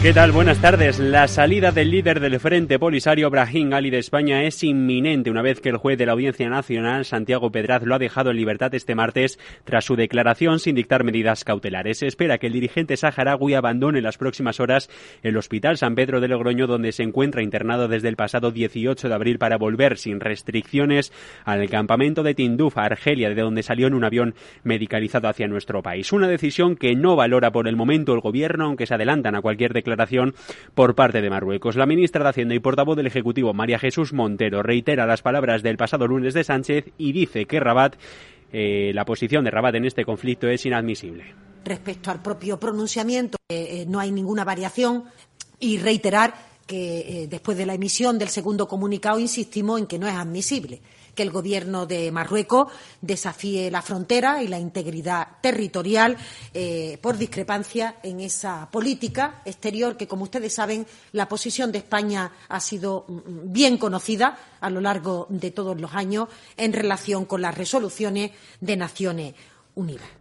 ¿Qué tal? Buenas tardes. La salida del líder del Frente Polisario, Brahim Ali de España, es inminente una vez que el juez de la Audiencia Nacional, Santiago Pedraz, lo ha dejado en libertad este martes tras su declaración sin dictar medidas cautelares. Se espera que el dirigente saharaui abandone en las próximas horas el Hospital San Pedro de Logroño, donde se encuentra internado desde el pasado 18 de abril para volver sin restricciones al campamento de Tinduf, Argelia, de donde salió en un avión medicalizado hacia nuestro país. Una decisión que no valora por el momento el gobierno, aunque se adelantan a cualquier declaración declaración por parte de Marruecos. La ministra de Hacienda y portavoz del Ejecutivo, María Jesús Montero, reitera las palabras del pasado lunes de Sánchez y dice que Rabat, eh, la posición de Rabat en este conflicto es inadmisible. Respecto al propio pronunciamiento, eh, eh, no hay ninguna variación y reiterar que después de la emisión del segundo comunicado insistimos en que no es admisible que el Gobierno de Marruecos desafíe la frontera y la integridad territorial eh, por discrepancia en esa política exterior que, como ustedes saben, la posición de España ha sido mm, mm, bien conocida a lo largo de todos los años en relación con las resoluciones de Naciones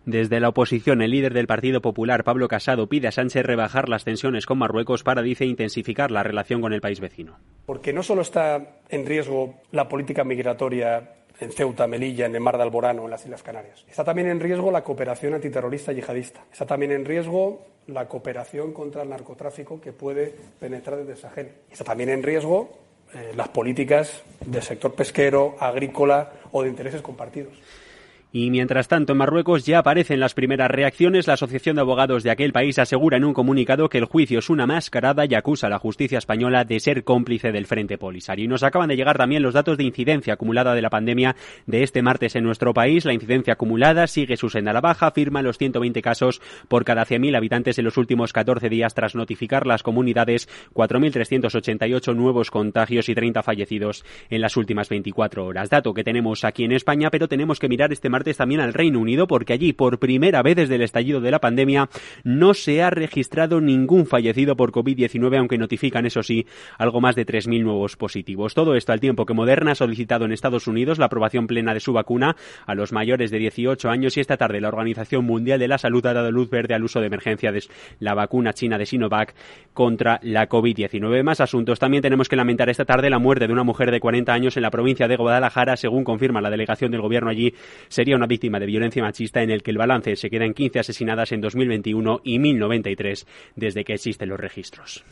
desde la oposición, el líder del Partido Popular, Pablo Casado, pide a Sánchez rebajar las tensiones con Marruecos para, dice, intensificar la relación con el país vecino. Porque no solo está en riesgo la política migratoria en Ceuta, Melilla, en el Mar de Alborano, en las Islas Canarias. Está también en riesgo la cooperación antiterrorista yihadista. Está también en riesgo la cooperación contra el narcotráfico que puede penetrar desde Sahel. Está también en riesgo eh, las políticas del sector pesquero, agrícola o de intereses compartidos. Y mientras tanto, en Marruecos ya aparecen las primeras reacciones. La Asociación de Abogados de aquel país asegura en un comunicado que el juicio es una mascarada y acusa a la justicia española de ser cómplice del Frente Polisario. Y nos acaban de llegar también los datos de incidencia acumulada de la pandemia de este martes en nuestro país. La incidencia acumulada sigue su senda a la baja, firma los 120 casos por cada 100.000 habitantes en los últimos 14 días tras notificar las comunidades 4.388 nuevos contagios y 30 fallecidos en las últimas 24 horas. Dato que tenemos aquí en España, pero tenemos que mirar este martes también al Reino Unido porque allí por primera vez desde el estallido de la pandemia no se ha registrado ningún fallecido por COVID-19 aunque notifican eso sí algo más de 3.000 nuevos positivos. Todo esto al tiempo que Moderna ha solicitado en Estados Unidos la aprobación plena de su vacuna a los mayores de 18 años y esta tarde la Organización Mundial de la Salud ha dado luz verde al uso de emergencia de la vacuna china de Sinovac contra la COVID-19. Más asuntos. También tenemos que lamentar esta tarde la muerte de una mujer de 40 años en la provincia de Guadalajara, según confirma la delegación del gobierno allí sería una víctima de violencia machista en el que el balance se queda en 15 asesinadas en 2021 y 1093 desde que existen los registros.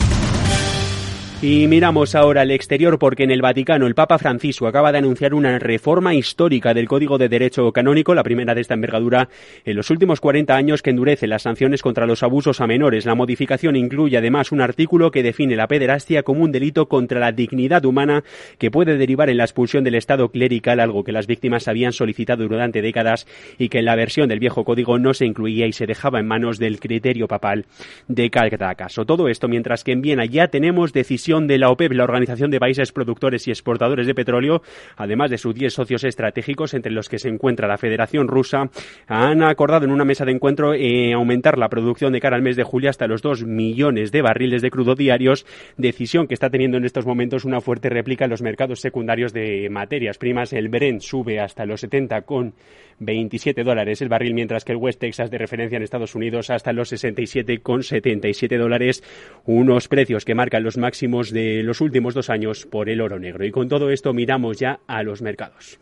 Y miramos ahora al exterior porque en el Vaticano el Papa Francisco acaba de anunciar una reforma histórica del Código de Derecho Canónico, la primera de esta envergadura en los últimos 40 años que endurece las sanciones contra los abusos a menores. La modificación incluye además un artículo que define la pederastia como un delito contra la dignidad humana que puede derivar en la expulsión del Estado clerical, algo que las víctimas habían solicitado durante décadas y que en la versión del viejo código no se incluía y se dejaba en manos del criterio papal de cada caso. Todo esto mientras que en Viena ya tenemos decisión de la OPEP, la Organización de Países Productores y Exportadores de Petróleo, además de sus 10 socios estratégicos, entre los que se encuentra la Federación Rusa, han acordado en una mesa de encuentro eh, aumentar la producción de cara al mes de julio hasta los 2 millones de barriles de crudo diarios, decisión que está teniendo en estos momentos una fuerte réplica en los mercados secundarios de materias primas. El Brent sube hasta los 70 con 27 dólares el barril, mientras que el West Texas de referencia en Estados Unidos hasta los 67 con 77 dólares, unos precios que marcan los máximos de los últimos dos años por el oro negro. Y con todo esto miramos ya a los mercados.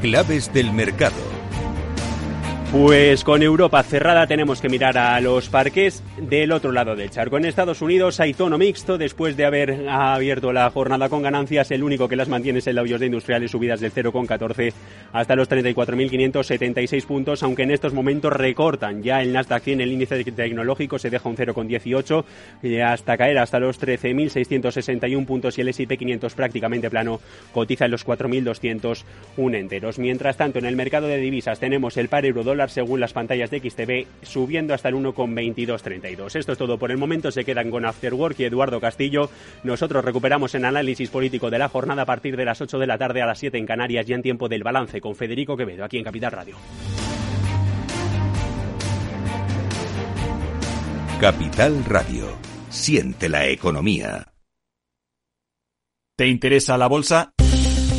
Claves del mercado. Pues con Europa cerrada tenemos que mirar a los parques del otro lado del charco. En Estados Unidos hay tono mixto después de haber abierto la jornada con ganancias. El único que las mantiene es el Dow de Industriales, subidas del 0,14 hasta los 34.576 puntos, aunque en estos momentos recortan ya el Nasdaq 100, el índice tecnológico se deja un 0,18 hasta caer hasta los 13.661 puntos y el S&P 500 prácticamente plano cotiza en los 4.201 enteros. Mientras tanto, en el mercado de divisas tenemos el par euro dólar según las pantallas de XTV, subiendo hasta el 1,2232. Esto es todo por el momento. Se quedan con Afterwork y Eduardo Castillo. Nosotros recuperamos en análisis político de la jornada a partir de las 8 de la tarde a las 7 en Canarias y en tiempo del balance con Federico Quevedo, aquí en Capital Radio. Capital Radio. Siente la economía. ¿Te interesa la bolsa?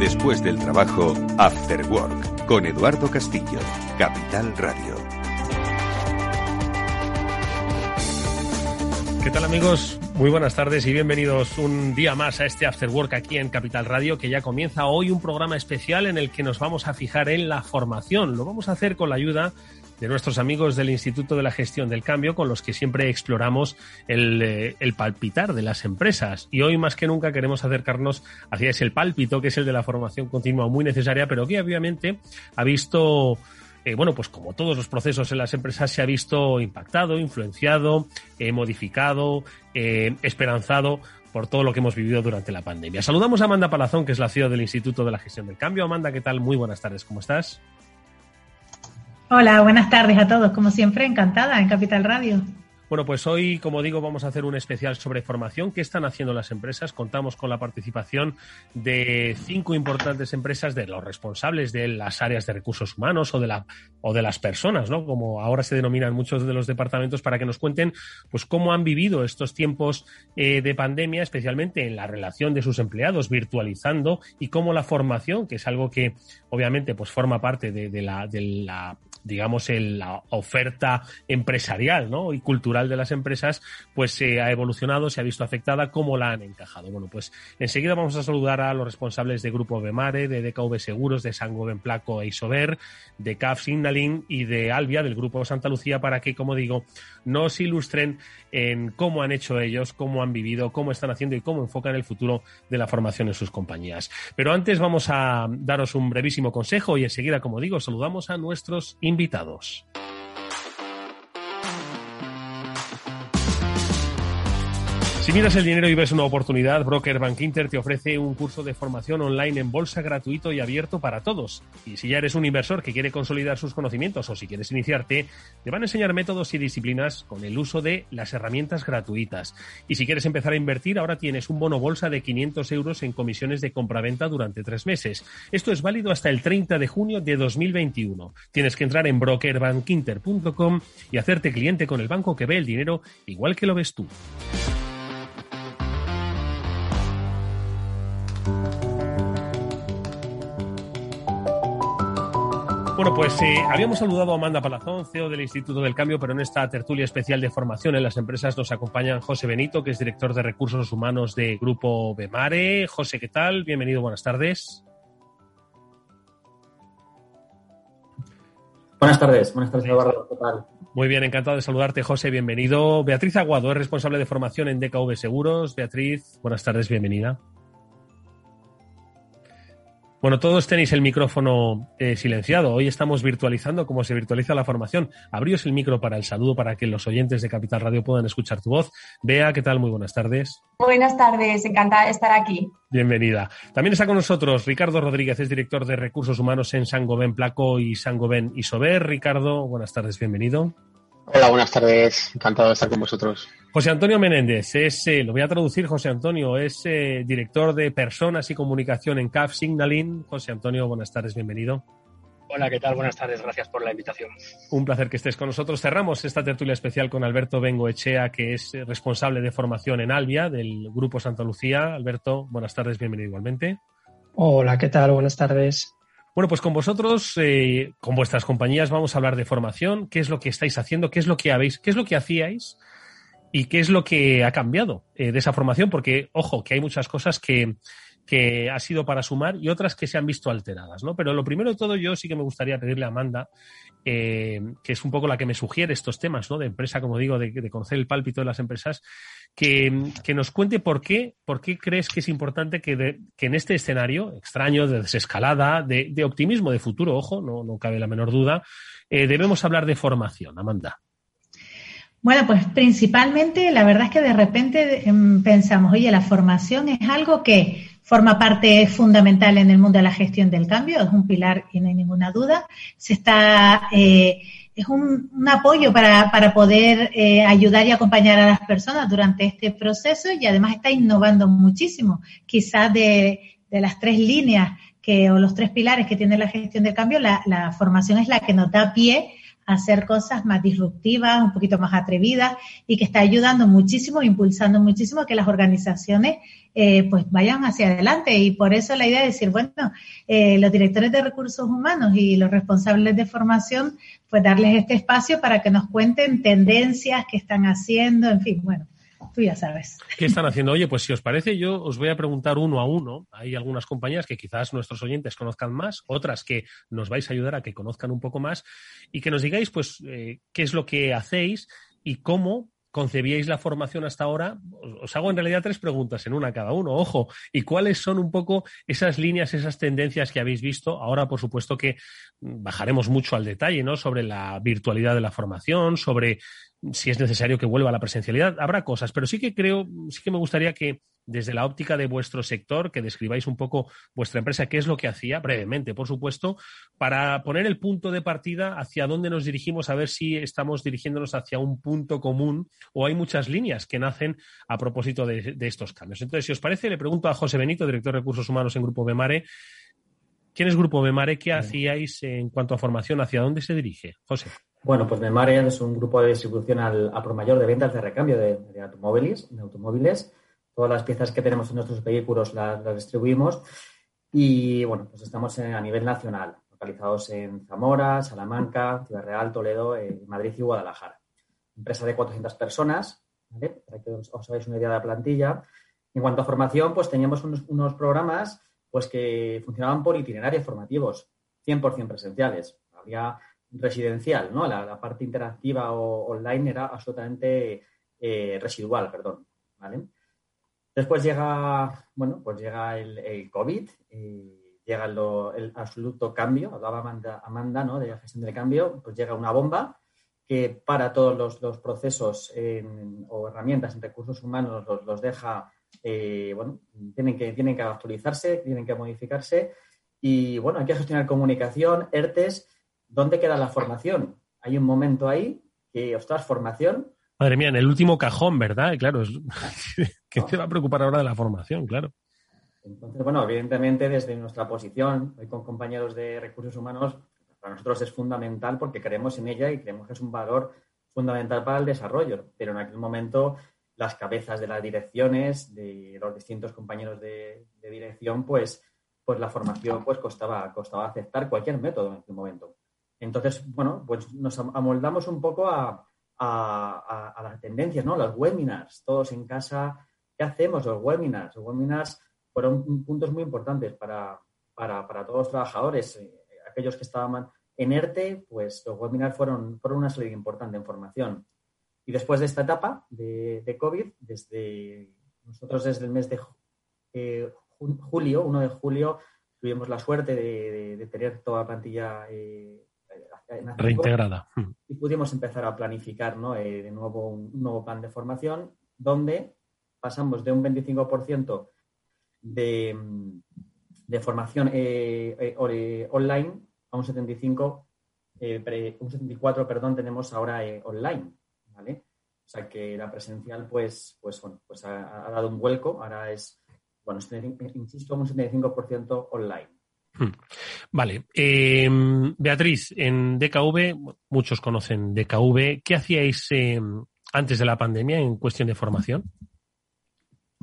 Después del trabajo, After Work, con Eduardo Castillo, Capital Radio. ¿Qué tal amigos? Muy buenas tardes y bienvenidos un día más a este After Work aquí en Capital Radio, que ya comienza hoy un programa especial en el que nos vamos a fijar en la formación. Lo vamos a hacer con la ayuda de nuestros amigos del Instituto de la Gestión del Cambio, con los que siempre exploramos el, eh, el, palpitar de las empresas. Y hoy más que nunca queremos acercarnos hacia ese pálpito, que es el de la formación continua muy necesaria, pero que obviamente ha visto... Eh, bueno, pues como todos los procesos en las empresas se ha visto impactado, influenciado, eh, modificado, esperanzado por todo lo que hemos vivido durante la pandemia. Saludamos a Amanda Palazón, que es la CEO del Instituto de la Gestión del Cambio. Amanda, ¿qué tal? Muy buenas tardes, ¿cómo estás? Hola, buenas tardes a todos. Como siempre, encantada en Capital Radio. Bueno, pues hoy, como digo, vamos a hacer un especial sobre formación. ¿Qué están haciendo las empresas? Contamos con la participación de cinco importantes empresas, de los responsables de las áreas de recursos humanos o de, la, o de las personas, ¿no? Como ahora se denominan muchos de los departamentos, para que nos cuenten pues, cómo han vivido estos tiempos eh, de pandemia, especialmente en la relación de sus empleados, virtualizando, y cómo la formación, que es algo que obviamente pues, forma parte de, la digamos, en la oferta empresarial ¿no? y cultural de las empresas, pues se ha evolucionado, se ha visto afectada, cómo la han encajado. Bueno, pues enseguida vamos a saludar a los responsables de Grupo Bemare, de DKV Seguros, de Sangoven Placo e Isover, de CAF Signaling y de Albia, del Grupo Santa Lucía, para que, como digo, nos ilustren en cómo han hecho ellos, cómo han vivido, cómo están haciendo y cómo enfocan el futuro de la formación en sus compañías. Pero antes vamos a daros un brevísimo consejo y enseguida, como digo, saludamos a nuestros invitados. Si miras el dinero y ves una oportunidad, Broker Bank Inter te ofrece un curso de formación online en bolsa gratuito y abierto para todos. Y si ya eres un inversor que quiere consolidar sus conocimientos o si quieres iniciarte, te van a enseñar métodos y disciplinas con el uso de las herramientas gratuitas. Y si quieres empezar a invertir, ahora tienes un bono bolsa de 500 euros en comisiones de compraventa durante tres meses. Esto es válido hasta el 30 de junio de 2021. Tienes que entrar en brokerbankinter.com y hacerte cliente con el banco que ve el dinero igual que lo ves tú. Bueno, pues eh, habíamos saludado a Amanda Palazón, CEO del Instituto del Cambio, pero en esta tertulia especial de formación en las empresas nos acompañan José Benito, que es director de recursos humanos de Grupo Bemare. José, ¿qué tal? Bienvenido, buenas tardes. Buenas tardes, buenas tardes, Eduardo. ¿Qué tal? Muy bien, encantado de saludarte, José. Bienvenido. Beatriz Aguado es responsable de formación en DKV Seguros. Beatriz, buenas tardes, bienvenida. Bueno, todos tenéis el micrófono eh, silenciado. Hoy estamos virtualizando como se virtualiza la formación. Abríos el micro para el saludo para que los oyentes de Capital Radio puedan escuchar tu voz. Bea, ¿qué tal? Muy buenas tardes. Buenas tardes, encantada de estar aquí. Bienvenida. También está con nosotros Ricardo Rodríguez, es director de Recursos Humanos en Sangoben Placo y Sangoben Isober. Ricardo, buenas tardes, bienvenido. Hola, buenas tardes. Encantado de estar con vosotros. José Antonio Menéndez es, eh, lo voy a traducir, José Antonio, es eh, director de Personas y Comunicación en CAF Signaling. José Antonio, buenas tardes, bienvenido. Hola, ¿qué tal? Buenas tardes, gracias por la invitación. Un placer que estés con nosotros. Cerramos esta tertulia especial con Alberto Bengoechea, que es eh, responsable de formación en Albia, del Grupo Santa Lucía. Alberto, buenas tardes, bienvenido igualmente. Hola, ¿qué tal? Buenas tardes. Bueno, pues con vosotros, eh, con vuestras compañías, vamos a hablar de formación, qué es lo que estáis haciendo, qué es lo que habéis, qué es lo que hacíais y qué es lo que ha cambiado eh, de esa formación, porque, ojo, que hay muchas cosas que, que ha sido para sumar y otras que se han visto alteradas, ¿no? Pero lo primero de todo, yo sí que me gustaría pedirle a Amanda, eh, que es un poco la que me sugiere estos temas, ¿no? De empresa, como digo, de, conocer el pálpito de las empresas, que, que, nos cuente por qué, por qué crees que es importante que, en este escenario extraño, de desescalada, de, de optimismo de futuro, ojo, no, no cabe la menor duda, eh, debemos hablar de formación. Amanda. Bueno, pues principalmente la verdad es que de repente em, pensamos, oye, la formación es algo que forma parte fundamental en el mundo de la gestión del cambio, es un pilar y no hay ninguna duda. Se está, eh, es un, apoyo para, para poder eh, ayudar y acompañar a las personas durante este proceso y además está innovando muchísimo. Quizás de, de las tres líneas que, o los tres pilares que tiene la gestión del cambio, la, la formación es la que nos da pie hacer cosas más disruptivas, un poquito más atrevidas y que está ayudando muchísimo, impulsando muchísimo que las organizaciones eh, pues vayan hacia adelante. Y por eso la idea de decir, bueno, eh, los directores de recursos humanos y los responsables de formación, pues darles este espacio para que nos cuenten tendencias que están haciendo, en fin, bueno, ya sabes. ¿Qué están haciendo? Oye, pues si os parece, yo os voy a preguntar uno a uno. Hay algunas compañías que quizás nuestros oyentes conozcan más, otras que nos vais a ayudar a que conozcan un poco más y que nos digáis, pues, eh, qué es lo que hacéis y cómo concebíais la formación hasta ahora? Os hago en realidad tres preguntas en una cada uno, ojo. ¿Y cuáles son un poco esas líneas, esas tendencias que habéis visto? Ahora, por supuesto, que bajaremos mucho al detalle, ¿no? Sobre la virtualidad de la formación, sobre si es necesario que vuelva la presencialidad. Habrá cosas, pero sí que creo, sí que me gustaría que desde la óptica de vuestro sector, que describáis un poco vuestra empresa, qué es lo que hacía, brevemente, por supuesto, para poner el punto de partida hacia dónde nos dirigimos, a ver si estamos dirigiéndonos hacia un punto común o hay muchas líneas que nacen a propósito de, estos cambios. Entonces, si os parece, le pregunto a José Benito, director de recursos humanos en Grupo Bemare, ¿quién es Grupo Bemare? ¿Qué hacíais en cuanto a formación? ¿Hacia dónde se dirige? José. Bueno, pues Memare es un grupo de distribución al, a mayor de ventas de recambio de, automóviles, de automóviles. Todas las piezas que tenemos en nuestros vehículos las, distribuimos y, bueno, pues estamos a nivel nacional, localizados en Zamora, Salamanca, Ciudad Real, Toledo, eh, Madrid y Guadalajara. Empresa de 400 personas, ¿vale? Para que os, hagáis una idea de la plantilla. En cuanto a formación, pues teníamos unos, unos programas pues que funcionaban por itinerarios formativos, 100% presenciales. Había residencial, ¿no? La, parte interactiva o online era absolutamente eh, residual, perdón, ¿vale? Después llega, bueno, pues llega el, COVID, llega el absoluto cambio, hablaba Amanda, Amanda, ¿no? De la gestión del cambio, pues llega una bomba que para todos los, procesos o herramientas en recursos humanos los, deja, eh, bueno, tienen que, tienen que actualizarse, tienen que modificarse y, bueno, hay que gestionar comunicación, ERTES, ¿dónde queda la formación? Hay un momento ahí que, ostras, formación. Madre mía, en el último cajón, ¿verdad? Claro, ¿qué te va a preocupar ahora de la formación? Claro. Entonces, bueno, evidentemente desde nuestra posición, hoy con compañeros de recursos humanos, para nosotros es fundamental porque creemos en ella y creemos que es un valor fundamental para el desarrollo. Pero en aquel momento las cabezas de las direcciones, de los distintos compañeros de, dirección, pues, pues la formación pues costaba, costaba aceptar cualquier método en aquel momento. Entonces, bueno, pues nos amoldamos un poco a, las tendencias, ¿no? Los webinars, todos en casa. ¿Qué hacemos los webinars? Los webinars fueron puntos muy importantes para, todos los trabajadores. Eh, aquellos que estaban en ERTE, pues los webinars fueron, fueron una salida importante en formación. Y después de esta etapa de, COVID, desde nosotros desde el mes de eh, julio, 1 de julio, tuvimos la suerte de, tener toda la plantilla eh, Reintegrada. Y pudimos empezar a planificar ¿no? Eh, de nuevo un, nuevo plan de formación donde pasamos de un 25% de, de formación eh, eh, online a un 75, un 74, perdón, tenemos ahora online, ¿vale? O sea que la presencial, pues, pues bueno, pues ha, dado un vuelco, ahora es, bueno, insisto, un 75% online. Hmm. Vale. Em, Beatriz, en DKV, muchos conocen DKV. ¿Qué hacíais em, antes de la pandemia en cuestión de formación?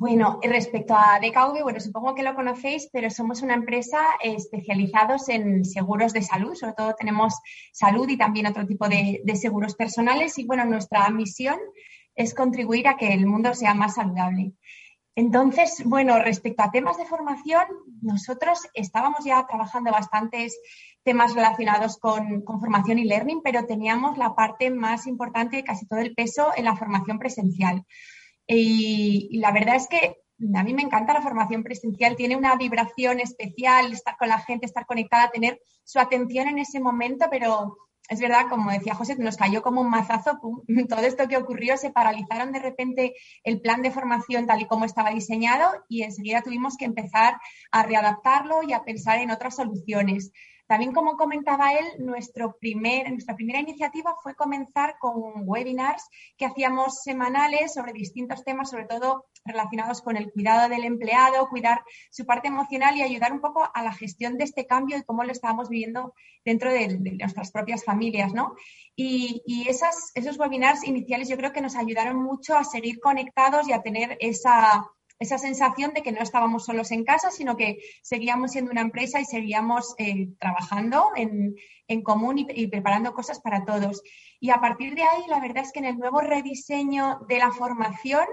Bueno, respecto a DKV, bueno, supongo que lo conocéis, pero somos una empresa especializados en seguros de salud. Sobre todo tenemos salud y también otro tipo de, de seguros personales. Y bueno, nuestra misión es contribuir a que el mundo sea más saludable. Entonces, bueno, respecto a temas de formación, nosotros estábamos ya trabajando bastantes temas relacionados con, formación y learning, pero teníamos la parte más importante, casi todo el peso, en la formación presencial. Y, la verdad es que a mí me encanta la formación presencial, tiene una vibración especial, estar con la gente, estar conectada, tener su atención en ese momento, pero es verdad, como decía José, nos cayó como un mazazo, todo esto que ocurrió, se paralizaron de repente el plan de formación tal y como estaba diseñado y enseguida tuvimos que empezar a readaptarlo y a pensar en otras soluciones. También, como comentaba él, nuestra primera iniciativa fue comenzar con webinars que hacíamos semanales sobre distintos temas, sobre todo relacionados con el cuidado del empleado, cuidar su parte emocional y ayudar un poco a la gestión de este cambio y cómo lo estábamos viviendo dentro de, nuestras propias familias, ¿no? Y, esos webinars iniciales yo creo que nos ayudaron mucho a seguir conectados y a tener esa esa sensación de que no estábamos solos en casa, sino que seguíamos siendo una empresa y seguíamos eh, trabajando en, común y, preparando cosas para todos. Y a partir de ahí, la verdad es que en el nuevo rediseño de la formación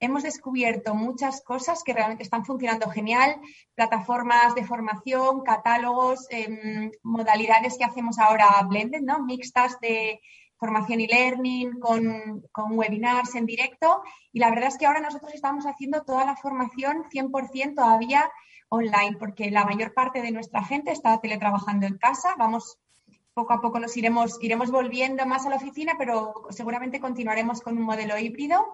hemos descubierto muchas cosas que realmente están funcionando genial, plataformas de formación, catálogos, em, modalidades que hacemos ahora blended, ¿no? Mixtas de formación y learning, con, webinars en directo. Y la verdad es que ahora nosotros estamos haciendo toda la formación 100% todavía online, porque la mayor parte de nuestra gente está teletrabajando en casa. Vamos, poco a poco nos iremos, iremos volviendo más a la oficina, pero seguramente continuaremos con un modelo híbrido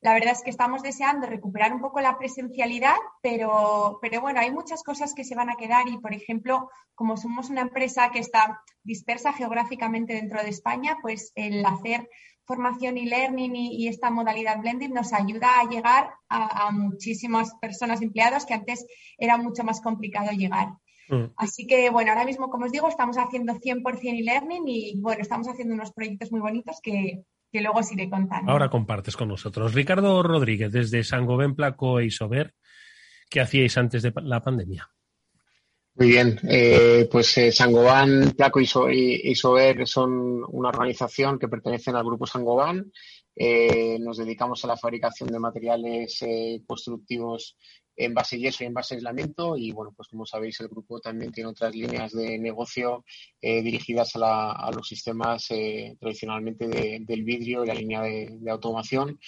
la verdad es que estamos deseando recuperar un poco la presencialidad, pero, pero bueno, hay muchas cosas que se van a quedar y, por ejemplo, como somos una empresa que está dispersa geográficamente dentro de España, pues el hacer formación y learning y, esta modalidad blended nos ayuda a llegar a, muchísimas personas empleadas que antes era mucho más complicado llegar. Mm. Así que, bueno, ahora mismo, como os digo, estamos haciendo 100% e-learning y, bueno, estamos haciendo unos proyectos muy bonitos que, que luego os iré contando. Ahora compartes con nosotros. Ricardo Rodríguez, desde Sangoben, Placo e Isover, ¿qué hacíais antes de la pandemia? Muy bien, eh, pues eh, Sangoban, Placo y Isover son una organización que pertenecen al grupo Sangoban. Eh, nos dedicamos a la fabricación de materiales eh, constructivos en base yeso y en base aislamiento. Y bueno, pues como sabéis, el grupo también tiene otras líneas de negocio eh, dirigidas a, los sistemas eh, tradicionalmente del vidrio y la línea de automación.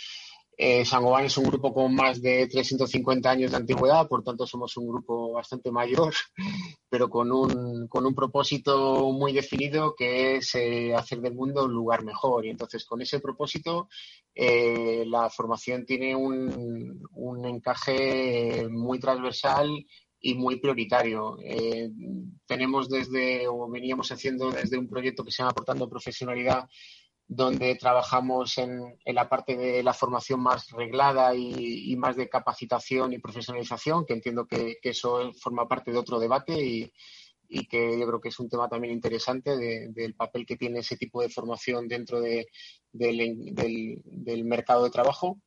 Eh, Sangoban es un grupo con más de 350 años de antigüedad, por tanto somos un grupo bastante mayor, pero con un, con un propósito muy definido que es eh, hacer del mundo un lugar mejor. Y entonces con ese propósito eh, la formación tiene un, un, encaje muy transversal y muy prioritario. Eh, tenemos desde, o veníamos haciendo desde un proyecto que se llama Aportando Profesionalidad donde trabajamos en, la parte de la formación más reglada y, más de capacitación y profesionalización, que entiendo que, eso forma parte de otro debate y, que yo creo que es un tema también interesante del papel que tiene ese tipo de formación dentro del, del mercado de trabajo.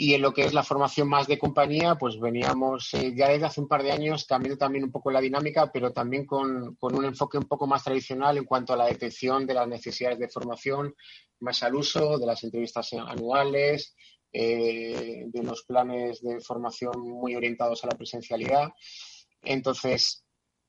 Y en lo que es la formación más de compañía, pues veníamos eh, ya desde hace un par de años cambiando también un poco la dinámica, pero también con, un enfoque un poco más tradicional en cuanto a la detección de las necesidades de formación, más al uso de las entrevistas anuales, eh, de los planes de formación muy orientados a la presencialidad. Entonces,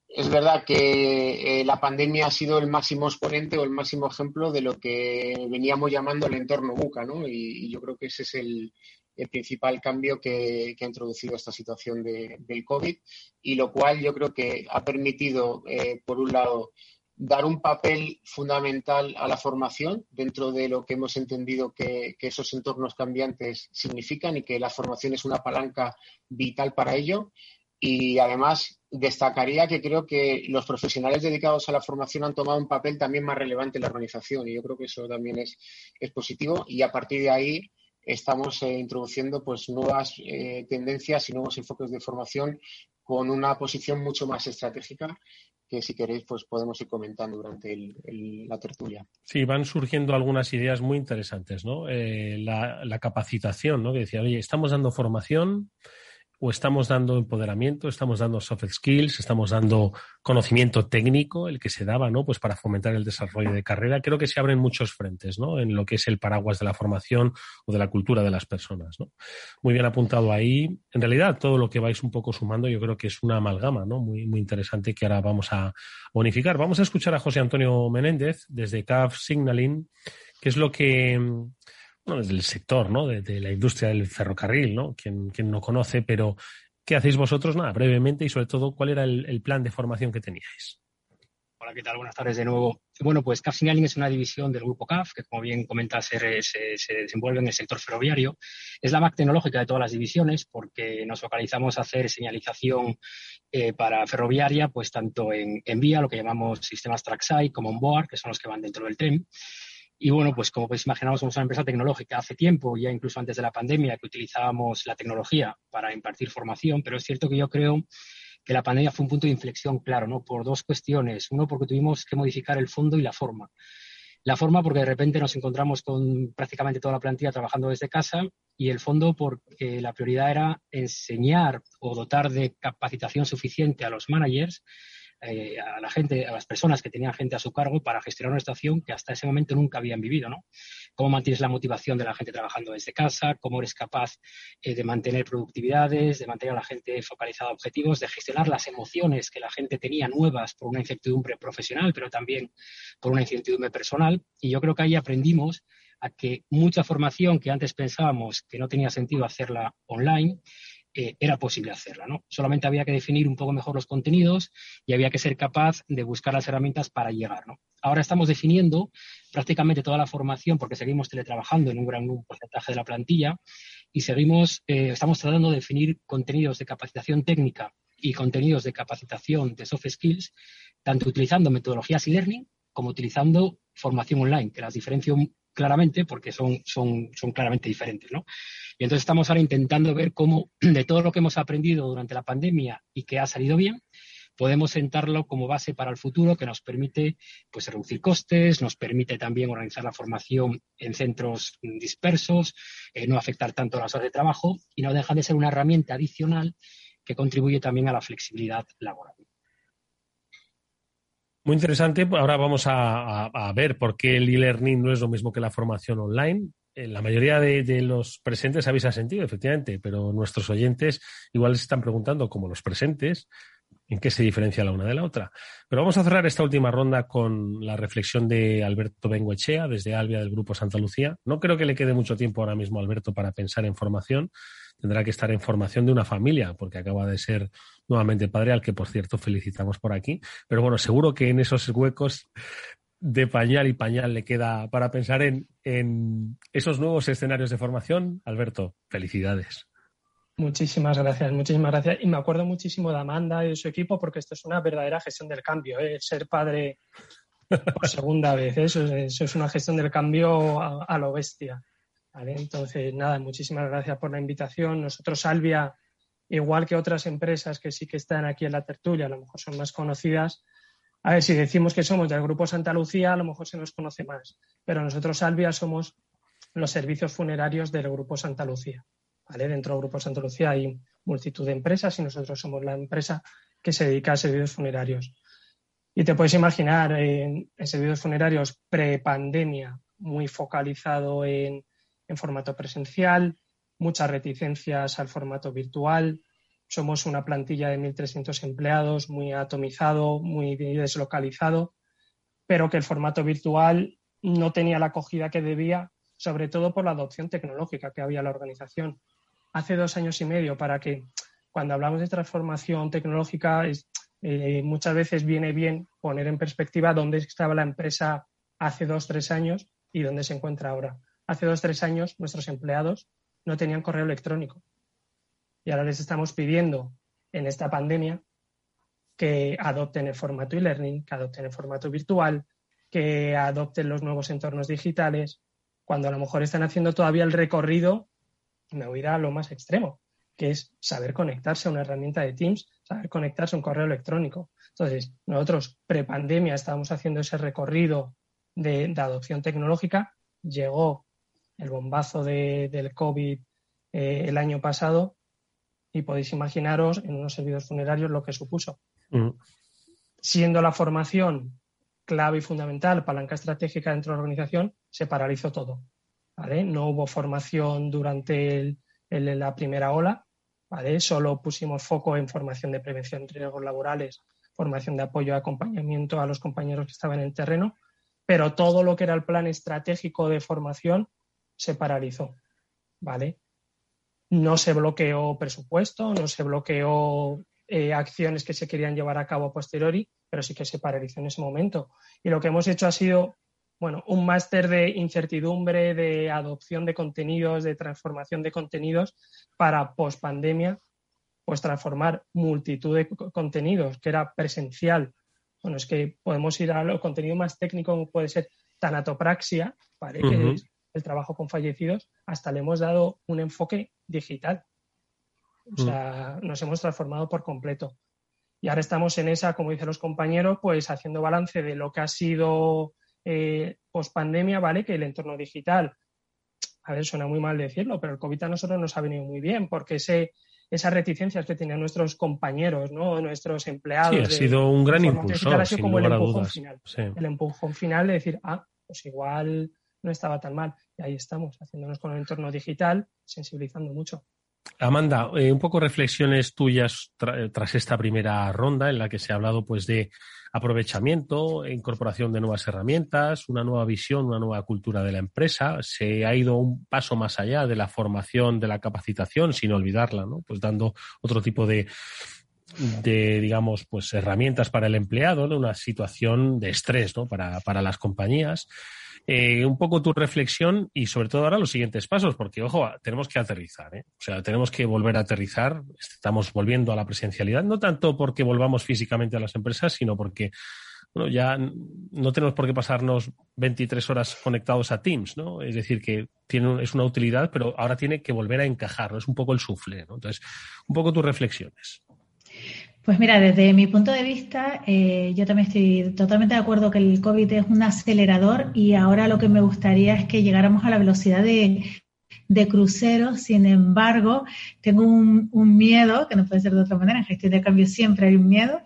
es verdad que eh, la pandemia ha sido el máximo exponente o el máximo ejemplo de lo que veníamos llamando el entorno buca, ¿no? y yo creo que ese es el, el principal cambio que, ha introducido esta situación del COVID y lo cual yo creo que ha permitido, eh, por un lado, dar un papel fundamental a la formación dentro de lo que hemos entendido que, esos entornos cambiantes significan y que la formación es una palanca vital para ello. Y además destacaría que creo que los profesionales dedicados a la formación han tomado un papel también más relevante en la organización y yo creo que eso también es positivo y a partir de ahí estamos eh, introduciendo pues nuevas eh, tendencias y nuevos enfoques de formación con una posición mucho más estratégica que si queréis pues podemos ir comentando durante la tertulia. Sí, van surgiendo algunas ideas muy interesantes, ¿no? Eh, la, capacitación, ¿no? Que decía, oye, estamos dando formación, o estamos dando empoderamiento, estamos dando soft skills, estamos dando conocimiento técnico, el que se daba, ¿no? Pues para fomentar el desarrollo de carrera. Creo que se abren muchos frentes, ¿no? En lo que es el paraguas de la formación o de la cultura de las personas, ¿no? Muy bien apuntado ahí. En realidad, todo lo que vais un poco sumando, yo creo que es una amalgama, ¿no? Muy, muy interesante que ahora vamos a bonificar. Vamos a escuchar a José Antonio Menéndez desde CAF Signaling, que es lo que del sector, ¿no? De, la industria del ferrocarril, ¿no? Quien, no conoce, pero ¿qué hacéis vosotros? Nada, brevemente y sobre todo, ¿cuál era el, plan de formación que teníais? Hola, ¿qué tal? Buenas tardes de nuevo. Bueno, pues CAF Signaling es una división del grupo CAF, que como bien comenta se, desenvuelve en el sector ferroviario. Es la más tecnológica de todas las divisiones porque nos focalizamos a hacer señalización eh, para ferroviaria, pues tanto en, vía, lo que llamamos sistemas trackside, como en board, que son los que van dentro del tren. Y bueno, pues como podéis imaginar, somos una empresa tecnológica. Hace tiempo, ya incluso antes de la pandemia, que utilizábamos la tecnología para impartir formación, pero es cierto que yo creo que la pandemia fue un punto de inflexión claro, ¿no? Por dos cuestiones. Uno, porque tuvimos que modificar el fondo y la forma. La forma porque de repente nos encontramos con prácticamente toda la plantilla trabajando desde casa y el fondo porque la prioridad era enseñar o dotar de capacitación suficiente a los managers eh, a la gente, a las personas que tenían gente a su cargo para gestionar una estación que hasta ese momento nunca habían vivido, ¿no? Cómo mantienes la motivación de la gente trabajando desde casa, cómo eres capaz eh, de mantener productividades, de mantener a la gente focalizada a objetivos, de gestionar las emociones que la gente tenía nuevas por una incertidumbre profesional, pero también por una incertidumbre personal. Y yo creo que ahí aprendimos a que mucha formación que antes pensábamos que no tenía sentido hacerla online, eh, era posible hacerla. ¿no? Solamente había que definir un poco mejor los contenidos y había que ser capaz de buscar las herramientas para llegar. ¿no? Ahora estamos definiendo prácticamente toda la formación porque seguimos teletrabajando en un gran porcentaje de la plantilla y seguimos, eh, estamos tratando de definir contenidos de capacitación técnica y contenidos de capacitación de soft skills, tanto utilizando metodologías e-learning como utilizando formación online, que las diferencio claramente porque son, son, son claramente diferentes, ¿no? Y entonces estamos ahora intentando ver cómo de todo lo que hemos aprendido durante la pandemia y que ha salido bien, podemos sentarlo como base para el futuro que nos permite pues, reducir costes, nos permite también organizar la formación en centros dispersos, eh, no afectar tanto las horas de trabajo y no deja de ser una herramienta adicional que contribuye también a la flexibilidad laboral. Muy interesante. Ahora vamos a, ver por qué el e-learning no es lo mismo que la formación online. Eh, la mayoría de, los presentes habéis sentido, efectivamente, pero nuestros oyentes igual se están preguntando, como los presentes, en qué se diferencia la una de la otra. Pero vamos a cerrar esta última ronda con la reflexión de Alberto Bengoechea, desde Albia del Grupo Santa Lucía. No creo que le quede mucho tiempo ahora mismo a Alberto para pensar en formación. Tendrá que estar en formación de una familia, porque acaba de ser nuevamente padre, al que por cierto felicitamos por aquí. Pero bueno, seguro que en esos huecos de pañal y pañal le queda para pensar en, en esos nuevos escenarios de formación. Alberto, felicidades. Muchísimas gracias, muchísimas gracias. Y me acuerdo muchísimo de Amanda y de su equipo porque esto es una verdadera gestión del cambio. ¿eh? Ser padre por segunda vez, ¿eh? eso, es una gestión del cambio a, lo bestia. Entonces, nada, muchísimas gracias por la invitación. Nosotros, Albia, igual que otras empresas que sí que están aquí en la tertulia, a lo mejor son más conocidas. A ver, si decimos que somos del Grupo Santa Lucía, a lo mejor se nos conoce más. Pero nosotros, Albia, somos los servicios funerarios del Grupo Santa Lucía. Dentro del Grupo Santa Lucía hay multitud de empresas y nosotros somos la empresa que se dedica a servicios funerarios. Y te puedes imaginar en, servicios funerarios pre-pandemia, muy focalizado en, formato presencial, muchas reticencias al formato virtual. Somos una plantilla de 1.300 empleados, muy atomizado, muy deslocalizado, pero que el formato virtual no tenía la acogida que debía, sobre todo por la adopción tecnológica que había en la organización hace dos años y medio para que cuando hablamos de transformación tecnológica eh, muchas veces viene bien poner en perspectiva dónde estaba la empresa hace dos, tres años y dónde se encuentra ahora. Hace dos, tres años nuestros empleados no tenían correo electrónico y ahora les estamos pidiendo en esta pandemia que adopten el formato e-learning, que adopten el formato virtual, que adopten los nuevos entornos digitales, cuando a lo mejor están haciendo todavía el recorrido me voy a ir a lo más extremo, que es saber conectarse a una herramienta de Teams, saber conectarse a un correo electrónico. Entonces, nosotros pre-pandemia estábamos haciendo ese recorrido de, adopción tecnológica, llegó el bombazo del COVID eh, el año pasado y podéis imaginaros en unos servidores funerarios lo que supuso. Mm. Siendo la formación clave y fundamental, palanca estratégica dentro de la organización, se paralizó todo. No hubo formación durante la primera ola, ¿vale? Solo pusimos foco en formación de prevención de riesgos laborales, formación de apoyo y acompañamiento a los compañeros que estaban en el terreno, pero todo lo que era el plan estratégico de formación se paralizó, ¿vale? No se bloqueó presupuesto, no se bloqueó eh, acciones que se querían llevar a cabo a posteriori, pero sí que se paralizó en ese momento. Y lo que hemos hecho ha sido, bueno, un máster de incertidumbre, de adopción de contenidos, de transformación de contenidos para post pandemia, pues transformar multitud de contenidos que era presencial. Bueno, es que podemos ir a lo contenido más técnico, como puede ser tanatopraxia, ¿vale? que es el trabajo con fallecidos, hasta le hemos dado un enfoque digital. O mm. sea, nos hemos transformado por completo. Y ahora estamos en esa, como dicen los compañeros, pues haciendo balance de lo que ha sido eh, post pandemia, ¿vale? Que el entorno digital, a ver, suena muy mal decirlo, pero el COVID a nosotros nos ha venido muy bien, porque ese, esas reticencias que tenían nuestros compañeros, ¿no? nuestros empleados. Sí, ha sido un gran impulsor, sin como el empujón final. El empujón final de decir, ah, pues igual no estaba tan mal. Y ahí estamos, haciéndonos con el entorno digital, sensibilizando mucho. Amanda, eh, un poco reflexiones tuyas tras esta primera ronda en la que se ha hablado pues de aprovechamiento, incorporación de nuevas herramientas, una nueva visión, una nueva cultura de la empresa. Se ha ido un paso más allá de la formación, de la capacitación, sin olvidarla, ¿no? Pues dando otro tipo de, de digamos, pues herramientas para el empleado, en una situación de estrés, ¿no? Para, para las compañías. Eh, un poco tu reflexión y sobre todo ahora los siguientes pasos, porque ojo, tenemos que aterrizar, ¿eh? o sea, tenemos que volver a aterrizar, estamos volviendo a la presencialidad, no tanto porque volvamos físicamente a las empresas, sino porque bueno, ya no tenemos por qué pasarnos 23 horas conectados a Teams, ¿no? Es decir, que tiene, es una utilidad, pero ahora tiene que volver a encajar, ¿no? Es un poco el sufle, ¿no? Entonces, un poco tus reflexiones. Pues mira, desde mi punto de vista, eh, yo también estoy totalmente de acuerdo que el COVID es un acelerador y ahora lo que me gustaría es que llegáramos a la velocidad de, crucero. Sin embargo, tengo un, miedo, que no puede ser de otra manera, en gestión de cambio siempre hay un miedo,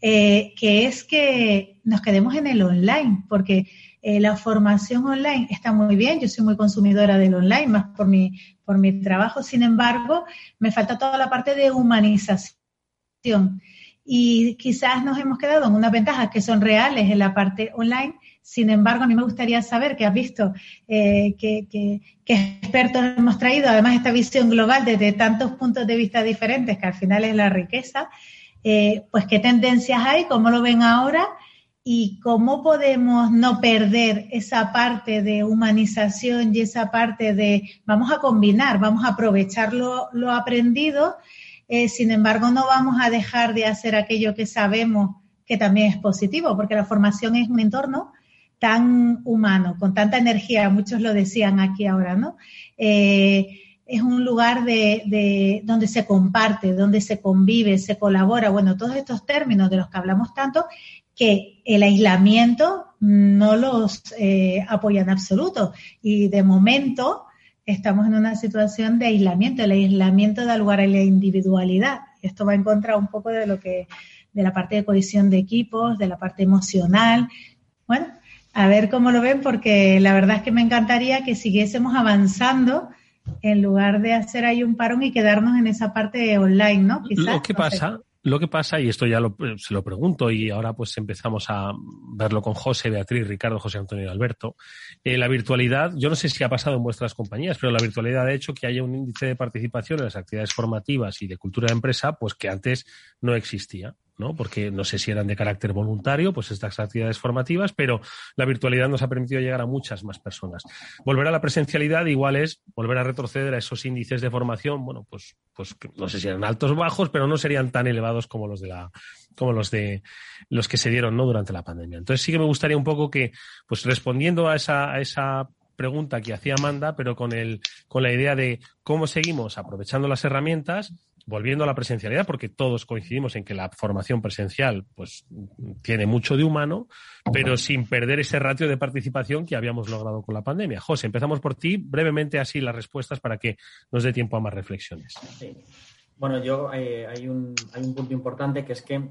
eh, que es que nos quedemos en el online, porque eh, la formación online está muy bien, yo soy muy consumidora del online, más por mi, por mi trabajo, sin embargo, me falta toda la parte de humanización y quizás nos hemos quedado en unas ventajas que son reales en la parte online. Sin embargo, a mí me gustaría saber que has visto eh, que, expertos hemos traído, además, esta visión global desde tantos puntos de vista diferentes, que al final es la riqueza, eh, pues qué tendencias hay, cómo lo ven ahora y cómo podemos no perder esa parte de humanización y esa parte de vamos a combinar, vamos a aprovechar lo, lo aprendido eh, sin embargo, no vamos a dejar de hacer aquello que sabemos que también es positivo, porque la formación es un entorno tan humano, con tanta energía, muchos lo decían aquí ahora, ¿no? Eh, es un lugar de, donde se comparte, donde se convive, se colabora, bueno, todos estos términos de los que hablamos tanto, que el aislamiento no los eh, apoya en absoluto. Y de momento, estamos en una situación de aislamiento. El aislamiento da lugar a la individualidad. Esto va en contra un poco de lo que, de la parte de cohesión de equipos, de la parte emocional. Bueno, a ver cómo lo ven, porque la verdad es que me encantaría que siguiésemos avanzando en lugar de hacer ahí un parón y quedarnos en esa parte online, ¿no? Quizás, ¿Qué pasa? Lo que pasa, y esto ya se lo pregunto, y ahora pues empezamos a verlo con José, Beatriz, Ricardo, José Antonio y Alberto, eh, la virtualidad, yo no sé si ha pasado en vuestras compañías, pero la virtualidad ha hecho que haya un índice de participación en las actividades formativas y de cultura de empresa, pues que antes no existía. ¿No? Porque no sé si eran de carácter voluntario, pues estas actividades formativas, pero la virtualidad nos ha permitido llegar a muchas más personas. Volver a la presencialidad igual es volver a retroceder a esos índices de formación, bueno, pues, pues no sé si eran altos o bajos, pero no serían tan elevados como los de la, como los de los que se dieron, ¿no? Durante la pandemia. Entonces sí que me gustaría un poco que, pues respondiendo a esa, a esa pregunta que hacía Amanda, pero con el, con la idea de cómo seguimos aprovechando las herramientas volviendo a la presencialidad, porque todos coincidimos en que la formación presencial pues tiene mucho de humano, pero sin perder ese ratio de participación que habíamos logrado con la pandemia. José, empezamos por ti, brevemente así las respuestas para que nos dé tiempo a más reflexiones. Bueno, yo eh, hay, un, hay un punto importante que es que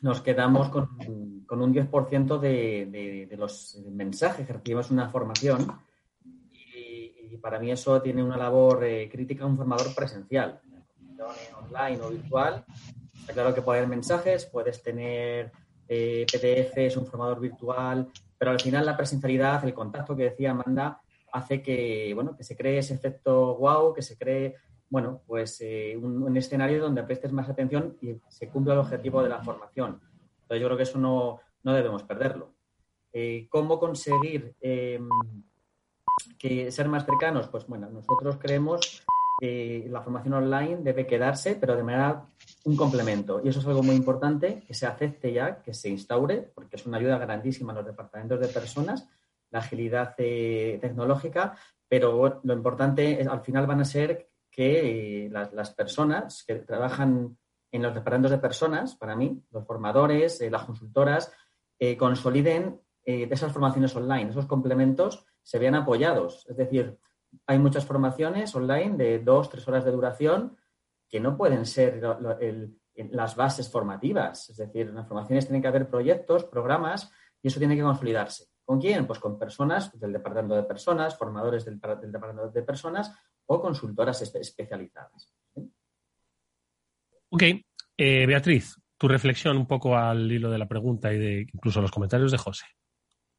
nos quedamos con, con un 10% de, de, los mensajes que recibimos en una formación y, para mí eso tiene una labor eh, crítica a un formador presencial online o virtual. Está claro que puede haber mensajes, puedes tener eh, PDFs, un formador virtual, pero al final la presencialidad, el contacto que decía Amanda, hace que, bueno, que se cree ese efecto wow, que se cree, bueno, pues eh, un, escenario donde prestes más atención y se cumpla el objetivo de la formación. Entonces yo creo que eso no, no debemos perderlo. Eh, ¿Cómo conseguir em, que ser más cercanos? Pues bueno, nosotros creemos la formación online debe quedarse, pero de manera un complemento. Y eso es algo muy importante, que se acepte ya, que se instaure, porque es una ayuda grandísima a los departamentos de personas, la agilidad eh, tecnológica, pero lo importante es, al final van a ser que eh, las, personas que trabajan en los departamentos de personas, para mí, los formadores, eh, las consultoras, consoliden esas formaciones online, esos complementos se vean apoyados. Es decir, hay muchas formaciones online de dos, tres horas de duración que no pueden ser las bases formativas. Es decir, en las formaciones tienen que haber proyectos, programas y eso tiene que consolidarse. ¿Con quién? Pues con personas del departamento de personas, formadores del, departamento de personas o consultoras especializadas. Ok. Eh, Beatriz, tu reflexión un poco al hilo de la pregunta y de incluso los comentarios de José.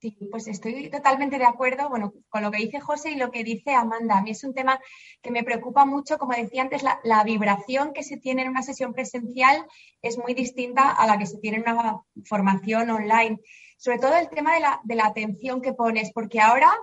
Sí, pues estoy totalmente de acuerdo bueno, con lo que dice José y lo que dice Amanda. A mí es un tema que me preocupa mucho. Como decía antes, la, vibración que se tiene en una sesión presencial es muy distinta a la que se tiene en una formación online. Sobre todo el tema de la, de la atención que pones, porque ahora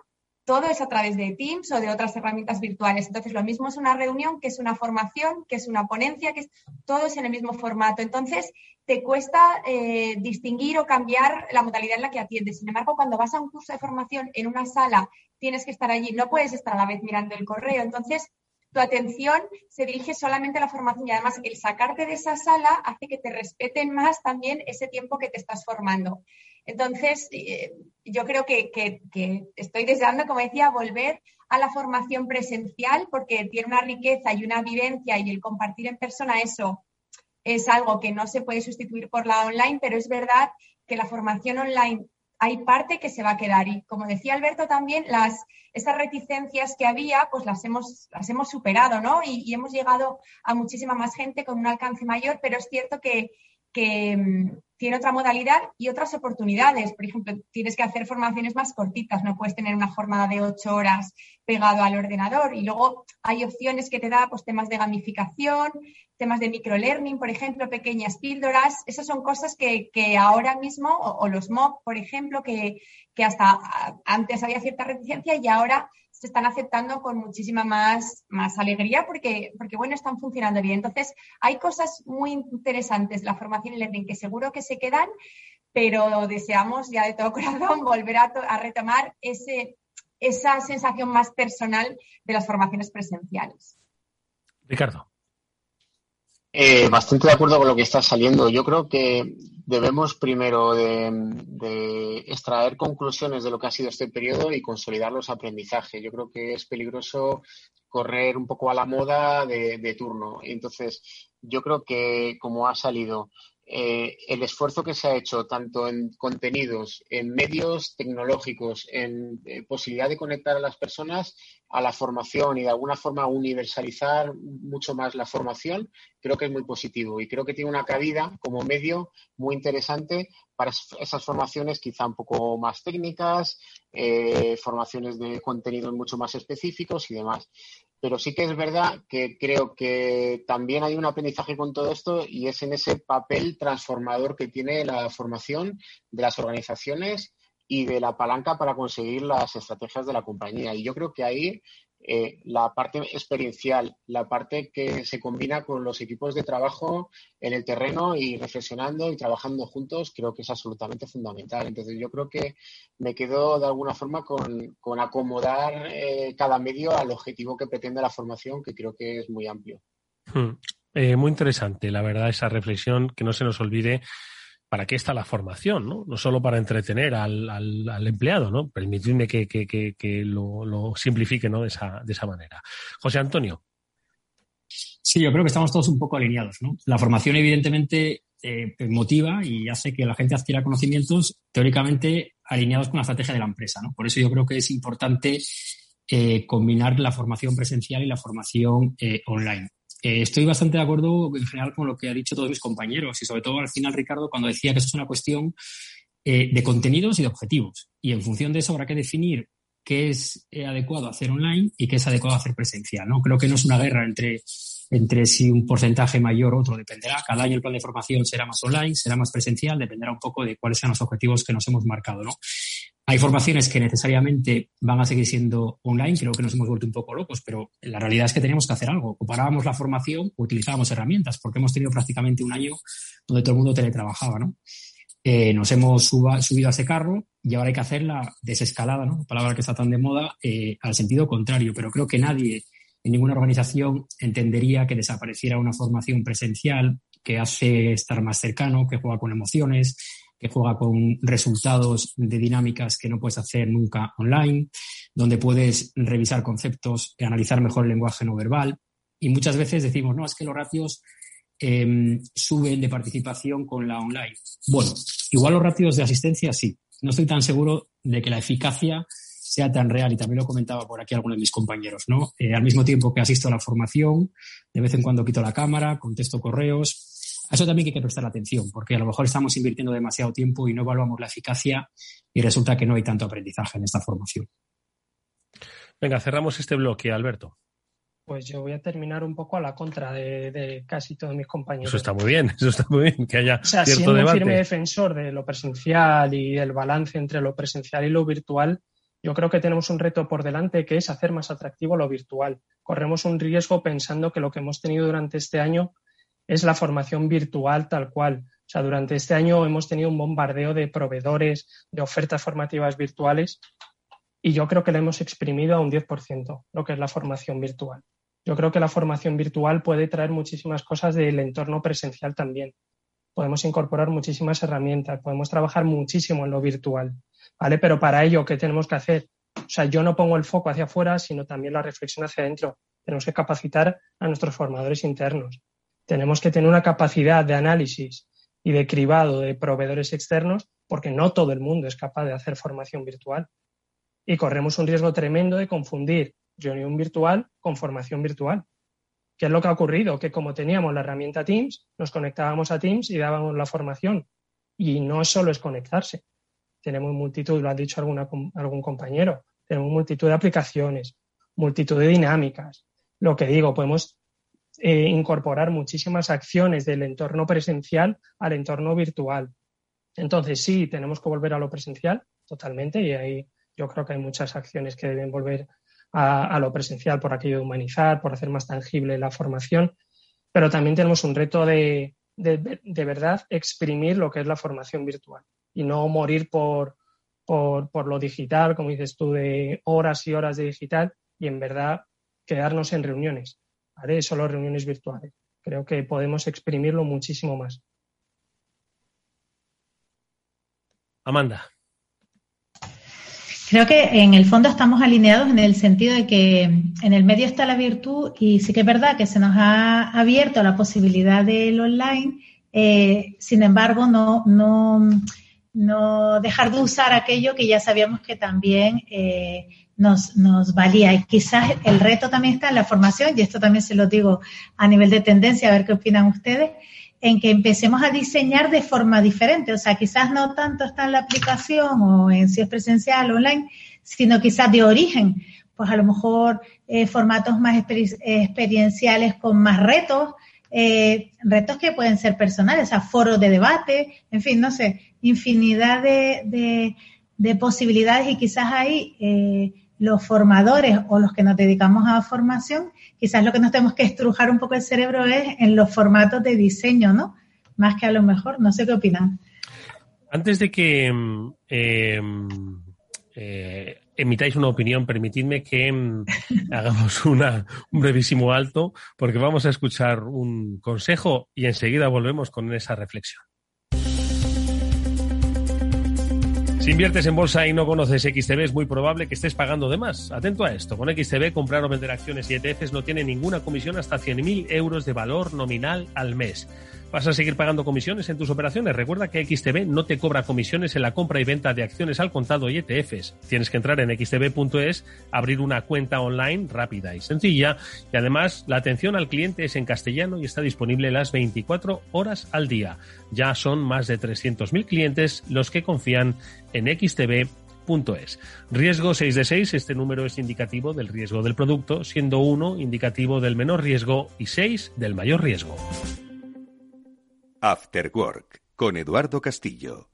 todo es a través de Teams o de otras herramientas virtuales. Entonces, lo mismo es una reunión que es una formación, que es una ponencia, que es, todo es en el mismo formato. Entonces, te cuesta eh, distinguir o cambiar la modalidad en la que atiendes. Sin embargo, cuando vas a un curso de formación en una sala, tienes que estar allí, no puedes estar a la vez mirando el correo. Entonces, tu atención se dirige solamente a la formación y además el sacarte de esa sala hace que te respeten más también ese tiempo que te estás formando. Entonces, eh, yo creo que, estoy deseando, como decía, volver a la formación presencial porque tiene una riqueza y una vivencia y el compartir en persona eso es algo que no se puede sustituir por la online, pero es verdad que la formación online hay parte que se va a quedar. Y como decía Alberto también las esas reticencias que había pues las hemos las hemos superado no y, y hemos llegado a muchísima más gente con un alcance mayor pero es cierto que, que mm, tiene otra modalidad y otras oportunidades. Por ejemplo, tienes que hacer formaciones más cortitas, no puedes tener una jornada de ocho horas pegado al ordenador. Y luego hay opciones que te da pues, temas de gamificación, temas de microlearning, por ejemplo, pequeñas píldoras. Esas son cosas que, ahora mismo, o, los MOOC, por ejemplo, que, que hasta antes había cierta reticencia y ahora se están aceptando con muchísima más, más alegría porque, porque, bueno, están funcionando bien. Entonces, hay cosas muy interesantes la formación y learning que seguro que se quedan, pero deseamos ya de todo corazón volver a, retomar ese, esa sensación más personal de las formaciones presenciales. Ricardo. Eh, bastante de acuerdo con lo que está saliendo. Yo creo que debemos primero de, extraer conclusiones de lo que ha sido este periodo y consolidar los aprendizajes. Yo creo que es peligroso correr un poco a la moda de, de turno. Entonces, yo creo que como ha salido eh, el esfuerzo que se ha hecho tanto en contenidos, en medios tecnológicos, en eh, posibilidad de conectar a las personas a la formación y de alguna forma universalizar mucho más la formación, creo que es muy positivo y creo que tiene una cabida como medio muy interesante para esas formaciones quizá un poco más técnicas, eh, formaciones de contenidos mucho más específicos y demás pero sí que es verdad que creo que también hay un aprendizaje con todo esto y es en ese papel transformador que tiene la formación de las organizaciones y de la palanca para conseguir las estrategias de la compañía. Y yo creo que ahí eh, la parte experiencial, la parte que se combina con los equipos de trabajo en el terreno y reflexionando y trabajando juntos, creo que es absolutamente fundamental. Entonces yo creo que me quedo de alguna forma con, acomodar eh, cada medio al objetivo que pretende la formación, que creo que es muy amplio. Hmm. Eh, muy interesante, la verdad, esa reflexión, que no se nos olvide para qué está la formación, ¿no? No solo para entretener al, al, empleado, ¿no? Permitidme que, que, lo, simplifique, ¿no? De esa, de esa manera. José Antonio. Sí, yo creo que estamos todos un poco alineados, ¿no? La formación, evidentemente, eh, motiva y hace que la gente adquiera conocimientos teóricamente alineados con la estrategia de la empresa, ¿no? Por eso yo creo que es importante eh, combinar la formación presencial y la formación eh, online. Eh, estoy bastante de acuerdo en general con lo que ha dicho todos mis compañeros y sobre todo al final Ricardo cuando decía que eso es una cuestión eh, de contenidos y de objetivos. Y en función de eso habrá que definir qué es eh, adecuado hacer online y qué es adecuado hacer presencial. ¿no? Creo que no es una guerra entre entre si un porcentaje mayor o otro dependerá. Cada año el plan de formación será más online, será más presencial, dependerá un poco de cuáles sean los objetivos que nos hemos marcado, ¿no? Hay formaciones que necesariamente van a seguir siendo online, creo que nos hemos vuelto un poco locos, pero la realidad es que tenemos que hacer algo. Comparábamos la formación, utilizábamos herramientas, porque hemos tenido prácticamente un año donde todo el mundo teletrabajaba, ¿no? Eh, nos hemos subido a ese carro y ahora hay que hacer la desescalada, ¿no? palabra que está tan de moda, eh, al sentido contrario. Pero creo que nadie en ninguna organización entendería que desapareciera una formación presencial que hace estar más cercano, que juega con emociones, que juega con resultados de dinámicas que no puedes hacer nunca online, donde puedes revisar conceptos, analizar mejor el lenguaje no verbal. Y muchas veces decimos, no, es que los ratios Em, suben de participación con la online. Bueno, igual los ratios de asistencia sí. No estoy tan seguro de que la eficacia sea tan real y también lo comentaba por aquí algunos de mis compañeros, ¿no? Eh, al mismo tiempo que asisto a la formación, de vez en cuando quito la cámara, contesto correos. A eso también hay que prestar atención, porque a lo mejor estamos invirtiendo demasiado tiempo y no evaluamos la eficacia y resulta que no hay tanto aprendizaje en esta formación. Venga, cerramos este bloque, Alberto pues yo voy a terminar un poco a la contra de, casi todos mis compañeros. Eso está muy bien, eso está muy bien, que haya o sea, cierto siendo un firme defensor de lo presencial y el balance entre lo presencial y lo virtual, yo creo que tenemos un reto por delante que es hacer más atractivo lo virtual. Corremos un riesgo pensando que lo que hemos tenido durante este año es la formación virtual tal cual. O sea, durante este año hemos tenido un bombardeo de proveedores, de ofertas formativas virtuales y yo creo que le hemos exprimido a un 10% lo que es la formación virtual. Yo creo que la formación virtual puede traer muchísimas cosas del entorno presencial también. Podemos incorporar muchísimas herramientas, podemos trabajar muchísimo en lo virtual, ¿vale? Pero para ello, ¿qué tenemos que hacer? O sea, yo no pongo el foco hacia afuera, sino también la reflexión hacia adentro. Tenemos que capacitar a nuestros formadores internos. Tenemos que tener una capacidad de análisis y de cribado de proveedores externos, porque no todo el mundo es capaz de hacer formación virtual. Y corremos un riesgo tremendo de confundir reunión virtual con formación virtual. ¿Qué es lo que ha ocurrido? Que como teníamos la herramienta Teams, nos conectábamos a Teams y dábamos la formación. Y no solo es conectarse. Tenemos multitud, lo ha dicho alguna, algún compañero, tenemos multitud de aplicaciones, multitud de dinámicas. Lo que digo, podemos eh, incorporar muchísimas acciones del entorno presencial al entorno virtual. Entonces, sí, tenemos que volver a lo presencial totalmente y ahí yo creo que hay muchas acciones que deben volver a, lo presencial por aquello de humanizar, por hacer más tangible la formación, pero también tenemos un reto de, de, verdad exprimir lo que es la formación virtual y no morir por, por, por, lo digital, como dices tú, de horas y horas de digital y en verdad quedarnos en reuniones, ¿vale? Solo reuniones virtuales. Creo que podemos exprimirlo muchísimo más. Amanda. Creo que en el fondo estamos alineados en el sentido de que en el medio está la virtud y sí que es verdad que se nos ha abierto la posibilidad del online, eh, sin embargo, no, no, no dejar de usar aquello que ya sabíamos que también eh, nos, nos valía. Y quizás el reto también está en la formación, y esto también se lo digo a nivel de tendencia, a ver qué opinan ustedes, en que empecemos a diseñar de forma diferente. O sea, quizás no tanto está en la aplicación o en si es presencial o online, sino quizás de origen. Pues a lo mejor eh, formatos más experienciales con más retos, eh, retos que pueden ser personales, o foros de debate, en fin, no sé, infinidad de, de, posibilidades y quizás ahí eh, los formadores o los que nos dedicamos a formación, quizás lo que nos tenemos que estrujar un poco el cerebro es en los formatos de diseño, ¿no? Más que a lo mejor, no sé qué opinan. Antes de que mm, em, eh, emitáis una opinión, permitidme que mm, hagamos una, un brevísimo alto, porque vamos a escuchar un consejo y enseguida volvemos con esa reflexión. Si inviertes en bolsa y no conoces XTB, es muy probable que estés pagando de más. Atento a esto. Con XTB, comprar o vender acciones y ETFs no tiene ninguna comisión hasta 100.000 euros de valor nominal al mes. ¿Vas a seguir pagando comisiones en tus operaciones? Recuerda que XTB no te cobra comisiones en la compra y venta de acciones al contado y ETFs. Tienes que entrar en xtb.es, abrir una cuenta online rápida y sencilla y además la atención al cliente es en castellano y está disponible las 24 horas al día. Ya son más de 300.000 clientes los que confían en XTB Punto.es. Riesgo 6 de 6, este número es indicativo del riesgo del producto, siendo 1 indicativo del menor riesgo y 6 del mayor riesgo. After Work con Eduardo Castillo.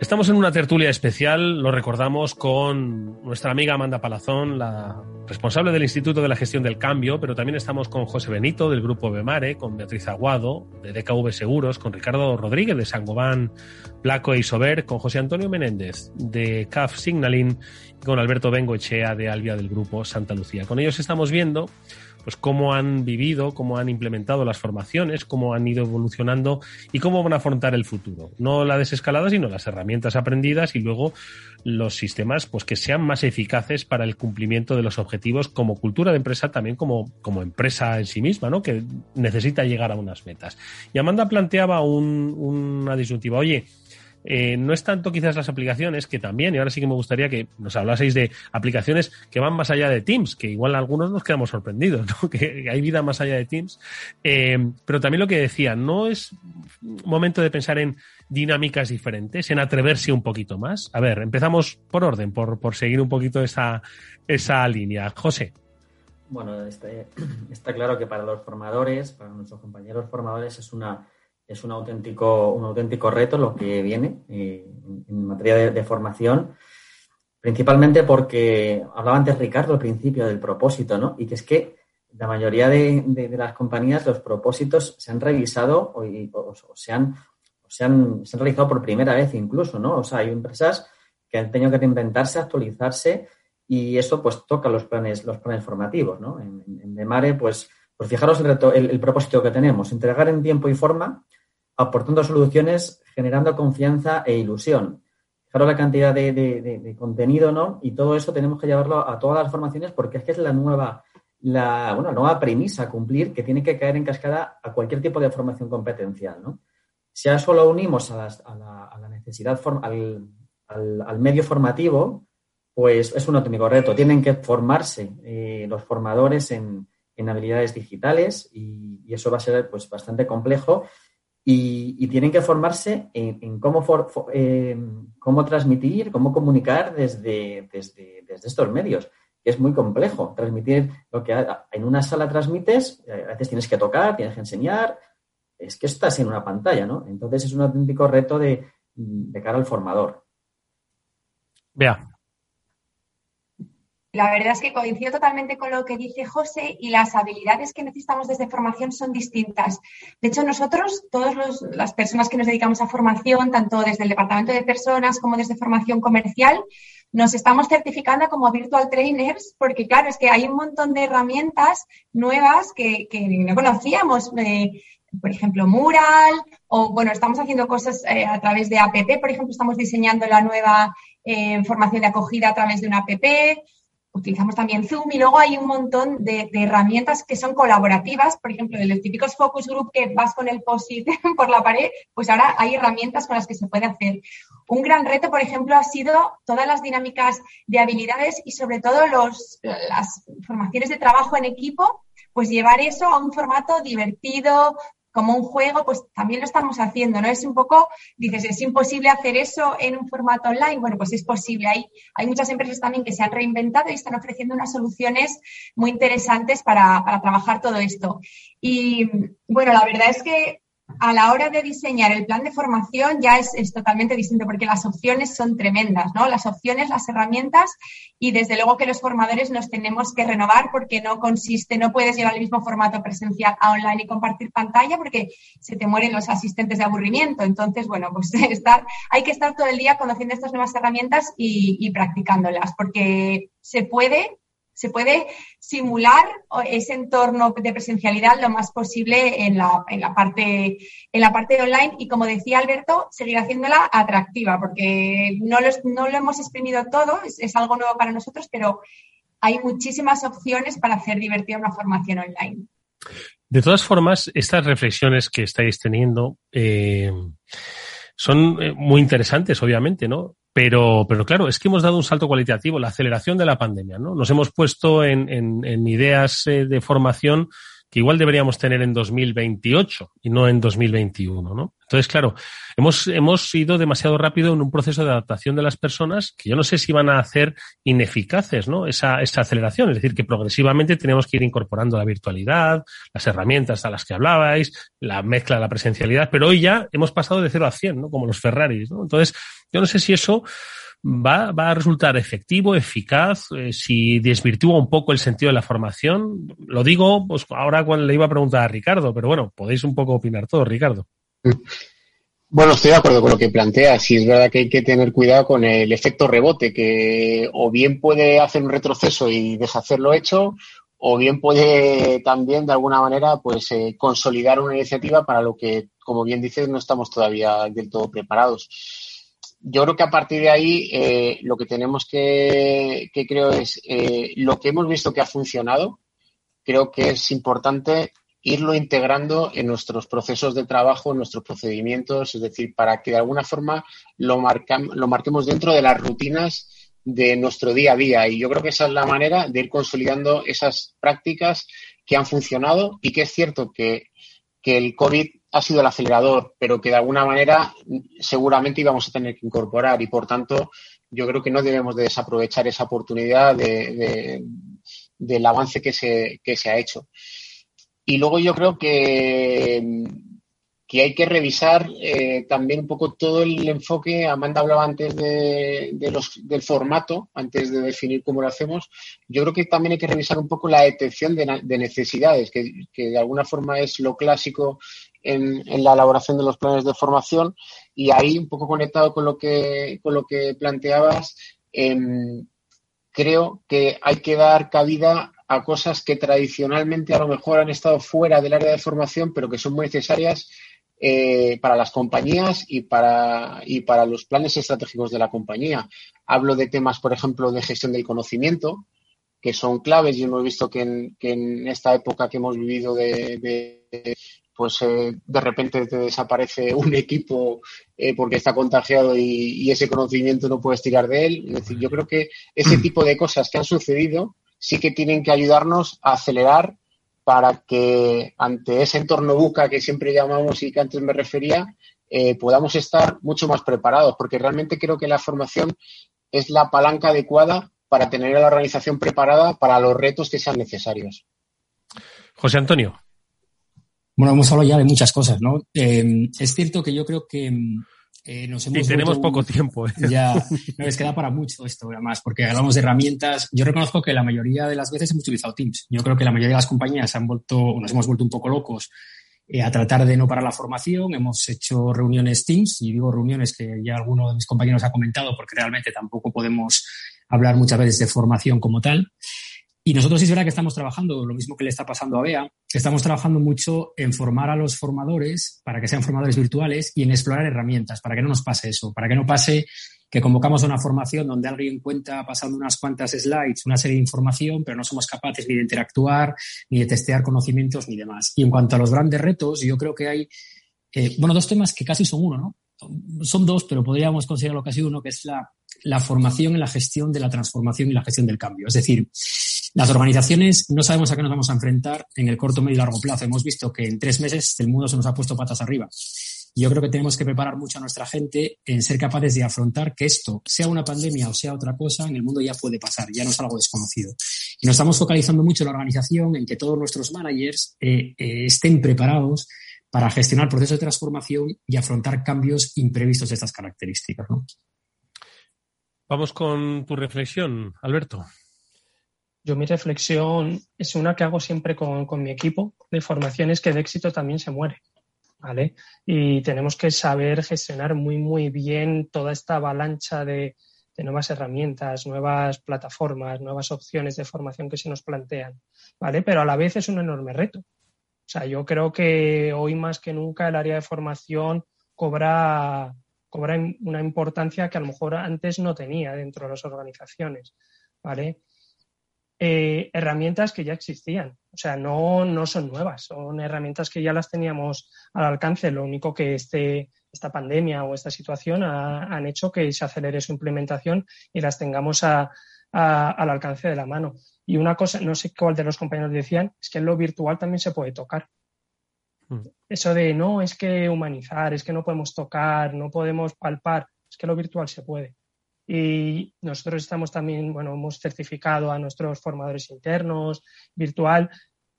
Estamos en una tertulia especial, lo recordamos con nuestra amiga Amanda Palazón, la responsable del Instituto de la Gestión del Cambio, pero también estamos con José Benito del Grupo Bemare, con Beatriz Aguado de DKV Seguros, con Ricardo Rodríguez de Sangobán, Placo e Isober, con José Antonio Menéndez de CAF Signalin y con Alberto Bengoechea de Albia del Grupo Santa Lucía. Con ellos estamos viendo pues cómo han vivido, cómo han implementado las formaciones, cómo han ido evolucionando y cómo van a afrontar el futuro. No la desescalada, sino las herramientas aprendidas y luego los sistemas pues que sean más eficaces para el cumplimiento de los objetivos como cultura de empresa, también como, como empresa en sí misma, ¿no? que necesita llegar a unas metas. Y Amanda planteaba un, una disyuntiva, oye, eh, no es tanto quizás las aplicaciones, que también, y ahora sí que me gustaría que nos hablaseis de aplicaciones que van más allá de Teams, que igual algunos nos quedamos sorprendidos, ¿no? que, hay vida más allá de Teams. Eh, pero también lo que decía, no es momento de pensar en dinámicas diferentes, en atreverse un poquito más. A ver, empezamos por orden, por, por seguir un poquito esa, esa línea. José. Bueno, está, está claro que para los formadores, para nuestros compañeros formadores, es una es un auténtico, un auténtico reto lo que viene eh, en materia de, formación, principalmente porque hablaba antes Ricardo al principio del propósito, ¿no? Y que es que la mayoría de, las compañías los propósitos se han revisado o, se, han, se, han, se, han, realizado por primera vez incluso, ¿no? O sea, hay empresas que han tenido que reinventarse, actualizarse y eso pues toca los planes, los planes formativos, ¿no? En, en Demare, pues, pues fijaros el, el, el propósito que tenemos, entregar en tiempo y forma aportando soluciones, generando confianza e ilusión. Fijaros la cantidad de, contenido, ¿no? Y todo eso tenemos que llevarlo a todas las formaciones porque es que es la nueva, la bueno, nueva premisa a cumplir que tiene que caer en cascada a cualquier tipo de formación competencial, ¿no? Si a solo unimos a, la, necesidad, al, al, medio formativo, pues es un auténtico reto. Tienen que formarse eh, los formadores en, en habilidades digitales y, y, eso va a ser pues, bastante complejo y, tienen que formarse en, cómo, cómo transmitir, cómo comunicar desde, desde, estos medios, es muy complejo. Transmitir lo que en una sala transmites, eh, a veces tienes que tocar, tienes que enseñar, es que estás en una pantalla, ¿no? Entonces es un auténtico reto de, de cara al formador. Vea, la verdad es que coincido totalmente con lo que dice José y las habilidades que necesitamos desde formación son distintas. De hecho, nosotros, todas las personas que nos dedicamos a formación, tanto desde el departamento de personas como desde formación comercial, nos estamos certificando como virtual trainers porque, claro, es que hay un montón de herramientas nuevas que, no conocíamos. Eh, por ejemplo, Mural, o bueno, estamos haciendo cosas eh, a través de APP, por ejemplo, estamos diseñando la nueva eh, formación de acogida a través de una APP utilizamos también Zoom y luego hay un montón de, herramientas que son colaborativas, por ejemplo, en los típicos focus group que vas con el post-it por la pared, pues ahora hay herramientas con las que se puede hacer. Un gran reto, por ejemplo, ha sido todas las dinámicas de habilidades y sobre todo los, las formaciones de trabajo en equipo, pues llevar eso a un formato divertido, como un juego, pues también lo estamos haciendo, ¿no? Es un poco, dices, es imposible hacer eso en un formato online. Bueno, pues es posible. Hay, hay muchas empresas también que se han reinventado y están ofreciendo unas soluciones muy interesantes para, para trabajar todo esto. Y bueno, la verdad es que a la hora de diseñar el plan de formación ya es, totalmente distinto porque las opciones son tremendas, ¿no? Las opciones, las herramientas y desde luego que los formadores nos tenemos que renovar porque no consiste, no puedes llevar el mismo formato presencial a online y compartir pantalla porque se te mueren los asistentes de aburrimiento. Entonces, bueno, pues estar, hay que estar todo el día conociendo estas nuevas herramientas y, y practicándolas porque se puede se puede simular ese entorno de presencialidad lo más posible en la, en la, parte, en la parte online y, como decía Alberto, seguir haciéndola atractiva, porque no lo, no lo hemos exprimido todo, es, algo nuevo para nosotros, pero hay muchísimas opciones para hacer divertida una formación online. De todas formas, estas reflexiones que estáis teniendo eh, son eh, muy interesantes, obviamente, ¿no? Pero, pero claro, es que hemos dado un salto cualitativo, la aceleración de la pandemia, ¿no? Nos hemos puesto en, en, ideas eh, de formación que igual deberíamos tener en 2028 y no en 2021, ¿no? Entonces, claro, hemos, hemos ido demasiado rápido en un proceso de adaptación de las personas que yo no sé si van a hacer ineficaces, ¿no? Esa, esa aceleración. Es decir, que progresivamente tenemos que ir incorporando la virtualidad, las herramientas a las que hablabais, la mezcla de la presencialidad, pero hoy ya hemos pasado de 0 a 100, ¿no? Como los Ferraris, ¿no? Entonces, yo no sé si eso va, va a resultar efectivo, eficaz, eh, si desvirtúa un poco el sentido de la formación. Lo digo pues ahora cuando le iba a preguntar a Ricardo, pero bueno, podéis un poco opinar todo, Ricardo. Bueno, estoy de acuerdo con lo que planteas. Sí, es verdad que hay que tener cuidado con el efecto rebote, que o bien puede hacer un retroceso y deshacer lo hecho, o bien puede también, de alguna manera, pues eh, consolidar una iniciativa para lo que, como bien dices, no estamos todavía del todo preparados yo creo que a partir de ahí eh, lo que tenemos que, que creo es eh, lo que hemos visto que ha funcionado, creo que es importante irlo integrando en nuestros procesos de trabajo, en nuestros procedimientos, es decir, para que de alguna forma lo, lo marquemos dentro de las rutinas de nuestro día a día. Y yo creo que esa es la manera de ir consolidando esas prácticas que han funcionado y que es cierto que, que el COVID ha sido el acelerador, pero que de alguna manera seguramente íbamos a tener que incorporar y por tanto yo creo que no debemos de desaprovechar esa oportunidad de, del avance que se, que se ha hecho. Y luego yo creo que, que hay que revisar eh, también un poco todo el enfoque. Amanda hablaba antes de, los, del formato, antes de definir cómo lo hacemos. Yo creo que también hay que revisar un poco la detección de, de necesidades, que, que, de alguna forma es lo clásico en, la elaboración de los planes de formación y ahí un poco conectado con lo que, con lo que planteabas, em, creo que hay que dar cabida a cosas que tradicionalmente a lo mejor han estado fuera del área de formación, pero que son muy necesarias eh, para las compañías y para, y para los planes estratégicos de la compañía. Hablo de temas, por ejemplo, de gestión del conocimiento, que son claves y hemos visto que en esta época que hemos vivido de pues eh, de repente te desaparece un equipo eh, porque está contagiado y, ese conocimiento no puedes tirar de él. Es decir, yo creo que ese mm. tipo de cosas que han sucedido sí que tienen que ayudarnos a acelerar para que ante ese entorno buca que siempre llamamos y que antes me refería, eh, podamos estar mucho más preparados, porque realmente creo que la formación es la palanca adecuada para tener a la organización preparada para los retos que sean necesarios. José Antonio. Bueno, hemos hablado ya de muchas cosas, ¿no? Eh, es cierto que yo creo que eh, nos hemos. Y tenemos poco tiempo. ¿eh? Ya, no les queda para mucho esto, además, porque hablamos de herramientas. Yo reconozco que la mayoría de las veces hemos utilizado Teams. Yo creo que la mayoría de las compañías han vuelto, nos hemos vuelto un poco locos a tratar de no parar la formación. Hemos hecho reuniones Teams, y digo reuniones que ya alguno de mis compañeros ha comentado, porque realmente tampoco podemos hablar muchas veces de formación como tal. Y nosotros sí es verdad que estamos trabajando, lo mismo que le está pasando a Bea, estamos trabajando mucho en formar a los formadores para que sean formadores virtuales y en explorar herramientas, para que no nos pase eso, para que no pase que convocamos una formación donde alguien cuenta pasando unas cuantas slides, una serie de información, pero no somos capaces ni de interactuar, ni de testear conocimientos, ni demás. Y en cuanto a los grandes retos, yo creo que hay, eh, bueno, dos temas que casi son uno, ¿no? Son dos, pero podríamos considerarlo casi uno, que es la, la formación en la gestión de la transformación y la gestión del cambio. Es decir, las organizaciones no sabemos a qué nos vamos a enfrentar en el corto, medio y largo plazo. Hemos visto que en tres meses el mundo se nos ha puesto patas arriba. Yo creo que tenemos que preparar mucho a nuestra gente en ser capaces de afrontar que esto, sea una pandemia o sea otra cosa, en el mundo ya puede pasar, ya no es algo desconocido. Y nos estamos focalizando mucho en la organización en que todos nuestros managers eh, eh, estén preparados para gestionar procesos de transformación y afrontar cambios imprevistos de estas características. Vamos con tu reflexión, Alberto. Yo mi reflexión es una que hago siempre con, mi equipo de formación, es que el éxito también se muere. ¿Vale? Y tenemos que saber gestionar muy, muy bien toda esta avalancha de, nuevas herramientas, nuevas plataformas, nuevas opciones de formación que se nos plantean, ¿vale? Pero a la vez es un enorme reto. O sea, yo creo que hoy más que nunca el área de formación cobra, cobra una importancia que a lo mejor antes no tenía dentro de las organizaciones, ¿vale? Eh, herramientas que ya existían. O sea, no, no son nuevas, son herramientas que ya las teníamos al alcance. Lo único que este, esta pandemia o esta situación ha, han hecho que se acelere su implementación y las tengamos a, al alcance de la mano. Y una cosa, no sé cuál de los compañeros decían, es que en lo virtual también se puede tocar. Hmm. Eso de no, es que humanizar, es que no podemos tocar, no podemos palpar, es que lo virtual se puede. Y nosotros estamos también, bueno, hemos certificado a nuestros formadores internos virtual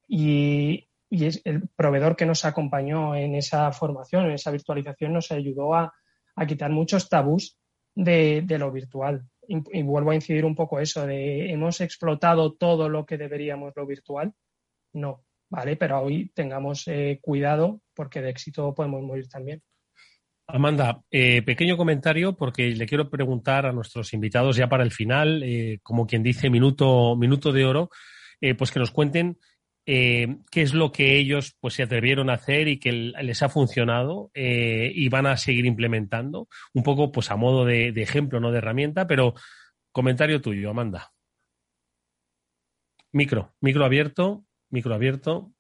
y, es el proveedor que nos acompañó en esa formación, en esa virtualización, nos ayudó a, quitar muchos tabús de, lo virtual. Y, vuelvo a incidir un poco eso, de hemos explotado todo lo que deberíamos lo virtual. No, ¿vale? Pero hoy tengamos eh, cuidado porque de éxito podemos morir también. Amanda, eh, pequeño comentario porque le quiero preguntar a nuestros invitados ya para el final, eh, como quien dice, minuto, minuto de oro, eh, pues que nos cuenten qué es lo que ellos pues se atrevieron a hacer y que les ha funcionado y van a seguir implementando, un poco pues a modo de, de ejemplo, no de herramienta, pero comentario tuyo, Amanda. Micro, micro abierto, micro abierto.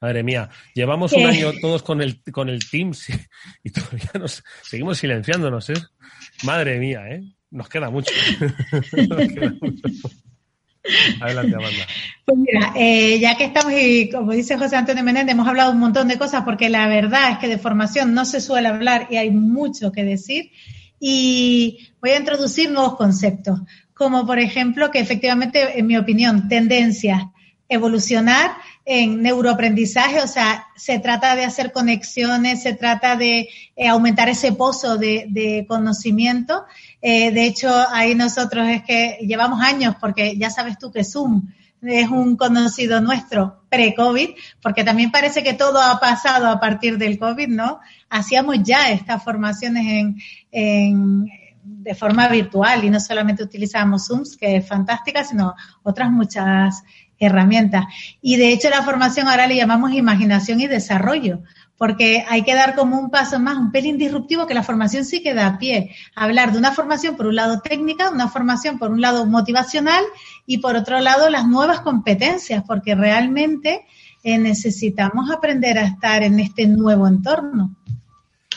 Madre mía, llevamos un año todos con el, con el Teams y, todavía nos seguimos silenciándonos, ¿eh? Madre mía, ¿eh? Nos queda mucho. Adelante, Amanda. Pues mira, eh, ya que estamos, y como dice José Antonio Menéndez, hemos hablado un montón de cosas porque la verdad es que de formación no se suele hablar y hay mucho que decir. Y voy a introducir nuevos conceptos, como por ejemplo que efectivamente, en mi opinión, tendencias, evolucionar en neuroaprendizaje, o sea, se trata de hacer conexiones, se trata de eh, aumentar ese pozo de, conocimiento. Eh, de hecho, ahí nosotros es que llevamos años, porque ya sabes tú que Zoom es un conocido nuestro pre-COVID, porque también parece que todo ha pasado a partir del COVID, ¿no? Hacíamos ya estas formaciones en, de forma virtual y no solamente utilizábamos Zooms, que es fantástica, sino otras muchas herramientas. Y de hecho la formación ahora le llamamos imaginación y desarrollo, porque hay que dar como un paso más, un pelín disruptivo, que la formación sí que da a pie. Hablar de una formación por un lado técnica, una formación por un lado motivacional y por otro lado las nuevas competencias, porque realmente eh, necesitamos aprender a estar en este nuevo entorno.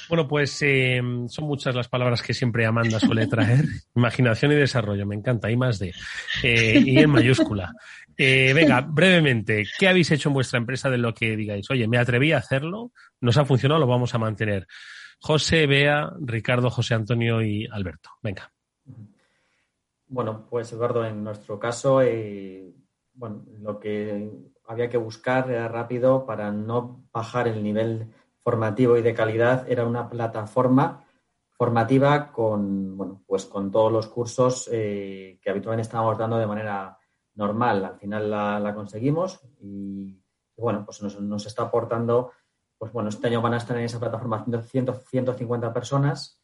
Bueno, pues eh, son muchas las palabras que siempre Amanda suele traer. Imaginación y desarrollo, me encanta, y más de. Eh, y en mayúscula. Eh, venga, brevemente, ¿qué habéis hecho en vuestra empresa de lo que digáis? Oye, me atreví a hacerlo, nos ha funcionado, lo vamos a mantener. José, Bea, Ricardo, José Antonio y Alberto. Venga. Bueno, pues Eduardo, en nuestro caso, eh, bueno, lo que había que buscar era rápido para no bajar el nivel formativo y de calidad era una plataforma formativa con, bueno, pues con todos los cursos eh, que habitualmente estábamos dando de manera normal. Al final la, conseguimos y, bueno, pues nos, está aportando, pues bueno, este año van a estar en esa plataforma 150 personas,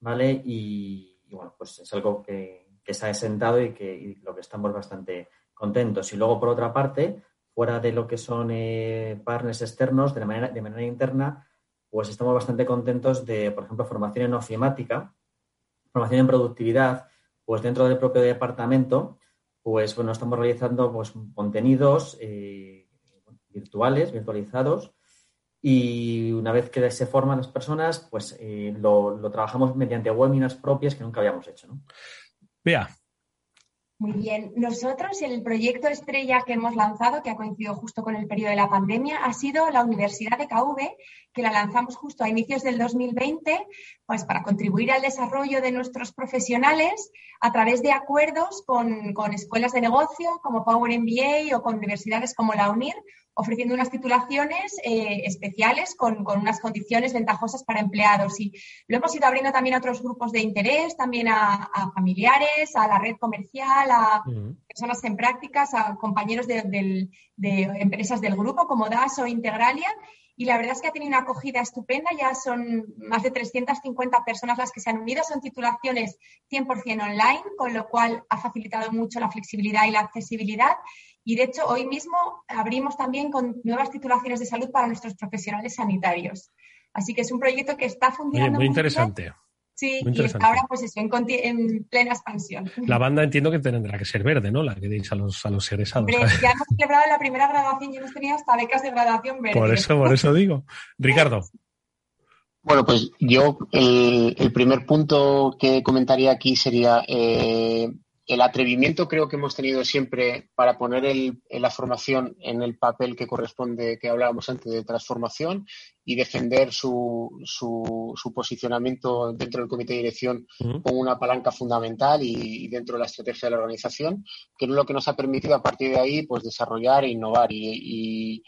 ¿vale? Y, bueno, pues es algo que, que se ha sentado y que lo que estamos bastante contentos. Y luego, por otra parte, fuera de lo que son eh, partners externos, de, manera, de manera interna, pues estamos bastante contentos de, por ejemplo, formación en ofimática, formación en productividad, pues dentro del propio departamento, pues bueno, estamos realizando pues, contenidos eh, virtuales, virtualizados, y una vez que se forman las personas, pues eh, lo, trabajamos mediante webinars propias que nunca habíamos hecho. ¿no? Vea, muy bien. Nosotros, el proyecto estrella que hemos lanzado, que ha coincidido justo con el periodo de la pandemia, ha sido la Universidad de KV, que la lanzamos justo a inicios del 2020, pues para contribuir al desarrollo de nuestros profesionales a través de acuerdos con, con escuelas de negocio como Power MBA o con universidades como la UNIR ofreciendo unas titulaciones eh, especiales con, unas condiciones ventajosas para empleados. Y lo hemos ido abriendo también a otros grupos de interés, también a, familiares, a la red comercial, a personas en prácticas, a compañeros de, empresas del grupo como DAS o Integralia. Y la verdad es que ha tenido una acogida estupenda, ya son más de 350 personas las que se han unido, son titulaciones 100% online, con lo cual ha facilitado mucho la flexibilidad y la accesibilidad. Y de hecho, hoy mismo abrimos también con nuevas titulaciones de salud para nuestros profesionales sanitarios. Así que es un proyecto que está funcionando. Muy, interesante. Sí, y ahora pues eso, en, plena expansión. La banda entiendo que tendrá que ser verde, ¿no? La que deis a los, a los egresados. ya hemos celebrado la primera graduación y hemos tenido hasta becas de graduación verde. Por eso, por eso digo. Ricardo. Bueno, pues yo el, primer punto que comentaría aquí sería eh, el atrevimiento creo que hemos tenido siempre para poner la formación en el papel que corresponde, que hablábamos antes de transformación, y defender su, su, posicionamiento dentro del comité de dirección como una palanca fundamental y, dentro de la estrategia de la organización, que es lo que nos ha permitido a partir de ahí pues desarrollar e innovar. Y, y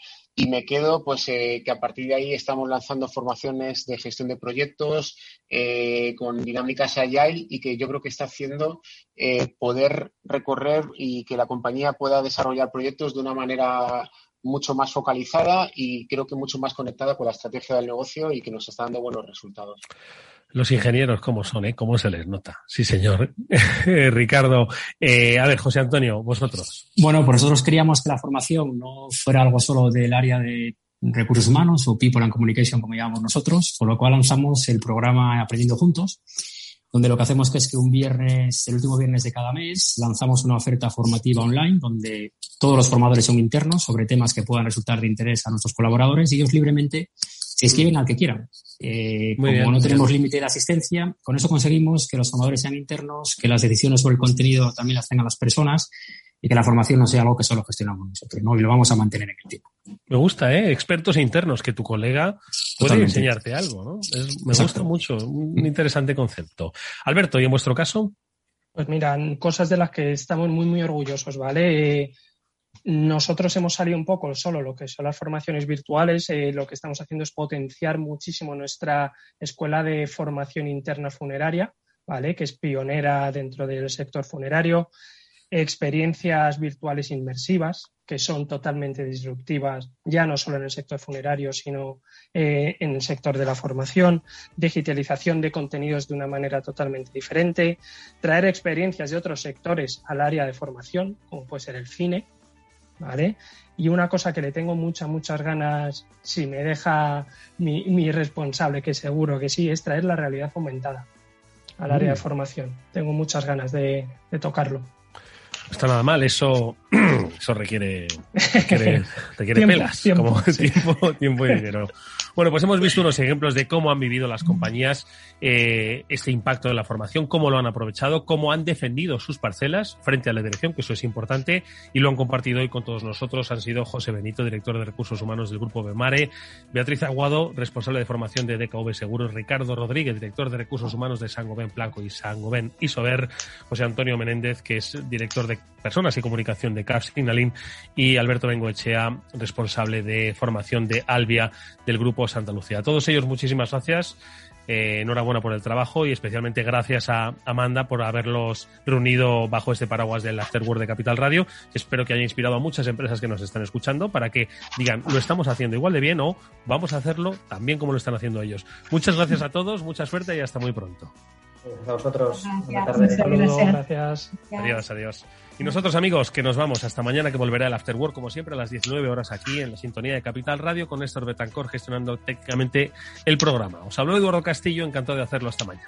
me quedo pues eh, que a partir de ahí estamos lanzando formaciones de gestión de proyectos eh, con dinámicas agile y que yo creo que está haciendo eh, poder recorrer y que la compañía pueda desarrollar proyectos de una manera mucho más focalizada y creo que mucho más conectada con la estrategia del negocio y que nos está dando buenos resultados. Los ingenieros, ¿cómo son? Eh? ¿Cómo se les nota? Sí, señor. Ricardo, eh, a ver, José Antonio, vosotros. Bueno, pues nosotros queríamos que la formación no fuera algo solo del área de recursos humanos o People and Communication, como llamamos nosotros, por lo cual lanzamos el programa Aprendiendo Juntos, donde lo que hacemos es que un viernes, el último viernes de cada mes, lanzamos una oferta formativa online donde todos los formadores son internos sobre temas que puedan resultar de interés a nuestros colaboradores y ellos libremente se inscriben al que quieran. Eh, como no tenemos límite de asistencia, con eso conseguimos que los formadores sean internos, que las decisiones sobre el contenido también las tengan las personas y que la formación no sea algo que solo gestionamos nosotros, ¿no? Y lo vamos a mantener en el tiempo. Me gusta, ¿eh? Expertos e internos, que tu colega puede enseñarte algo, ¿no? me gusta mucho, un interesante concepto. Alberto, ¿y en vuestro caso? Pues mira, cosas de las que estamos muy, muy orgullosos, ¿vale? Eh, nosotros hemos salido un poco solo lo que son las formaciones virtuales. Eh, lo que estamos haciendo es potenciar muchísimo nuestra escuela de formación interna funeraria, ¿vale? que es pionera dentro del sector funerario. Experiencias virtuales inmersivas, que son totalmente disruptivas, ya no solo en el sector funerario, sino eh, en el sector de la formación, digitalización de contenidos de una manera totalmente diferente, traer experiencias de otros sectores al área de formación, como puede ser el cine, ¿vale? Y una cosa que le tengo muchas, muchas ganas, si me deja mi, responsable, que seguro que sí, es traer la realidad aumentada al área de mm. formación. Tengo muchas ganas de, tocarlo. No está nada mal, eso, eso requiere, requiere, pelas, como tiempo, tiempo y dinero. Bueno, pues hemos visto unos ejemplos de cómo han vivido las compañías eh, este impacto de la formación, cómo lo han aprovechado, cómo han defendido sus parcelas frente a la dirección, que eso es importante, y lo han compartido hoy con todos nosotros. Han sido José Benito, director de Recursos Humanos del Grupo Bemare, Beatriz Aguado, responsable de formación de DKV Seguros, Ricardo Rodríguez, director de Recursos Humanos de Sangoben Blanco y Sangoben Isover, José Antonio Menéndez, que es director de Personas y Comunicación de CAF Signalin, y Alberto Bengoechea, responsable de formación de Albia del Grupo Santa Lucía. A todos ellos, muchísimas gracias. Eh, enhorabuena por el trabajo y especialmente gracias a Amanda por haberlos reunido bajo este paraguas del Afterword de Capital Radio. Espero que haya inspirado a muchas empresas que nos están escuchando para que digan, lo estamos haciendo igual de bien o vamos a hacerlo también como lo están haciendo ellos. Muchas gracias a todos, mucha suerte y hasta muy pronto. A vosotros. Gracias. Adiós, adiós. Y nosotros, amigos, que nos vamos hasta mañana, que volverá el After Work, como siempre, a las 19 horas aquí en la sintonía de Capital Radio, con Néstor Betancor gestionando técnicamente el programa. Os habló Eduardo Castillo, encantado de hacerlo hasta mañana.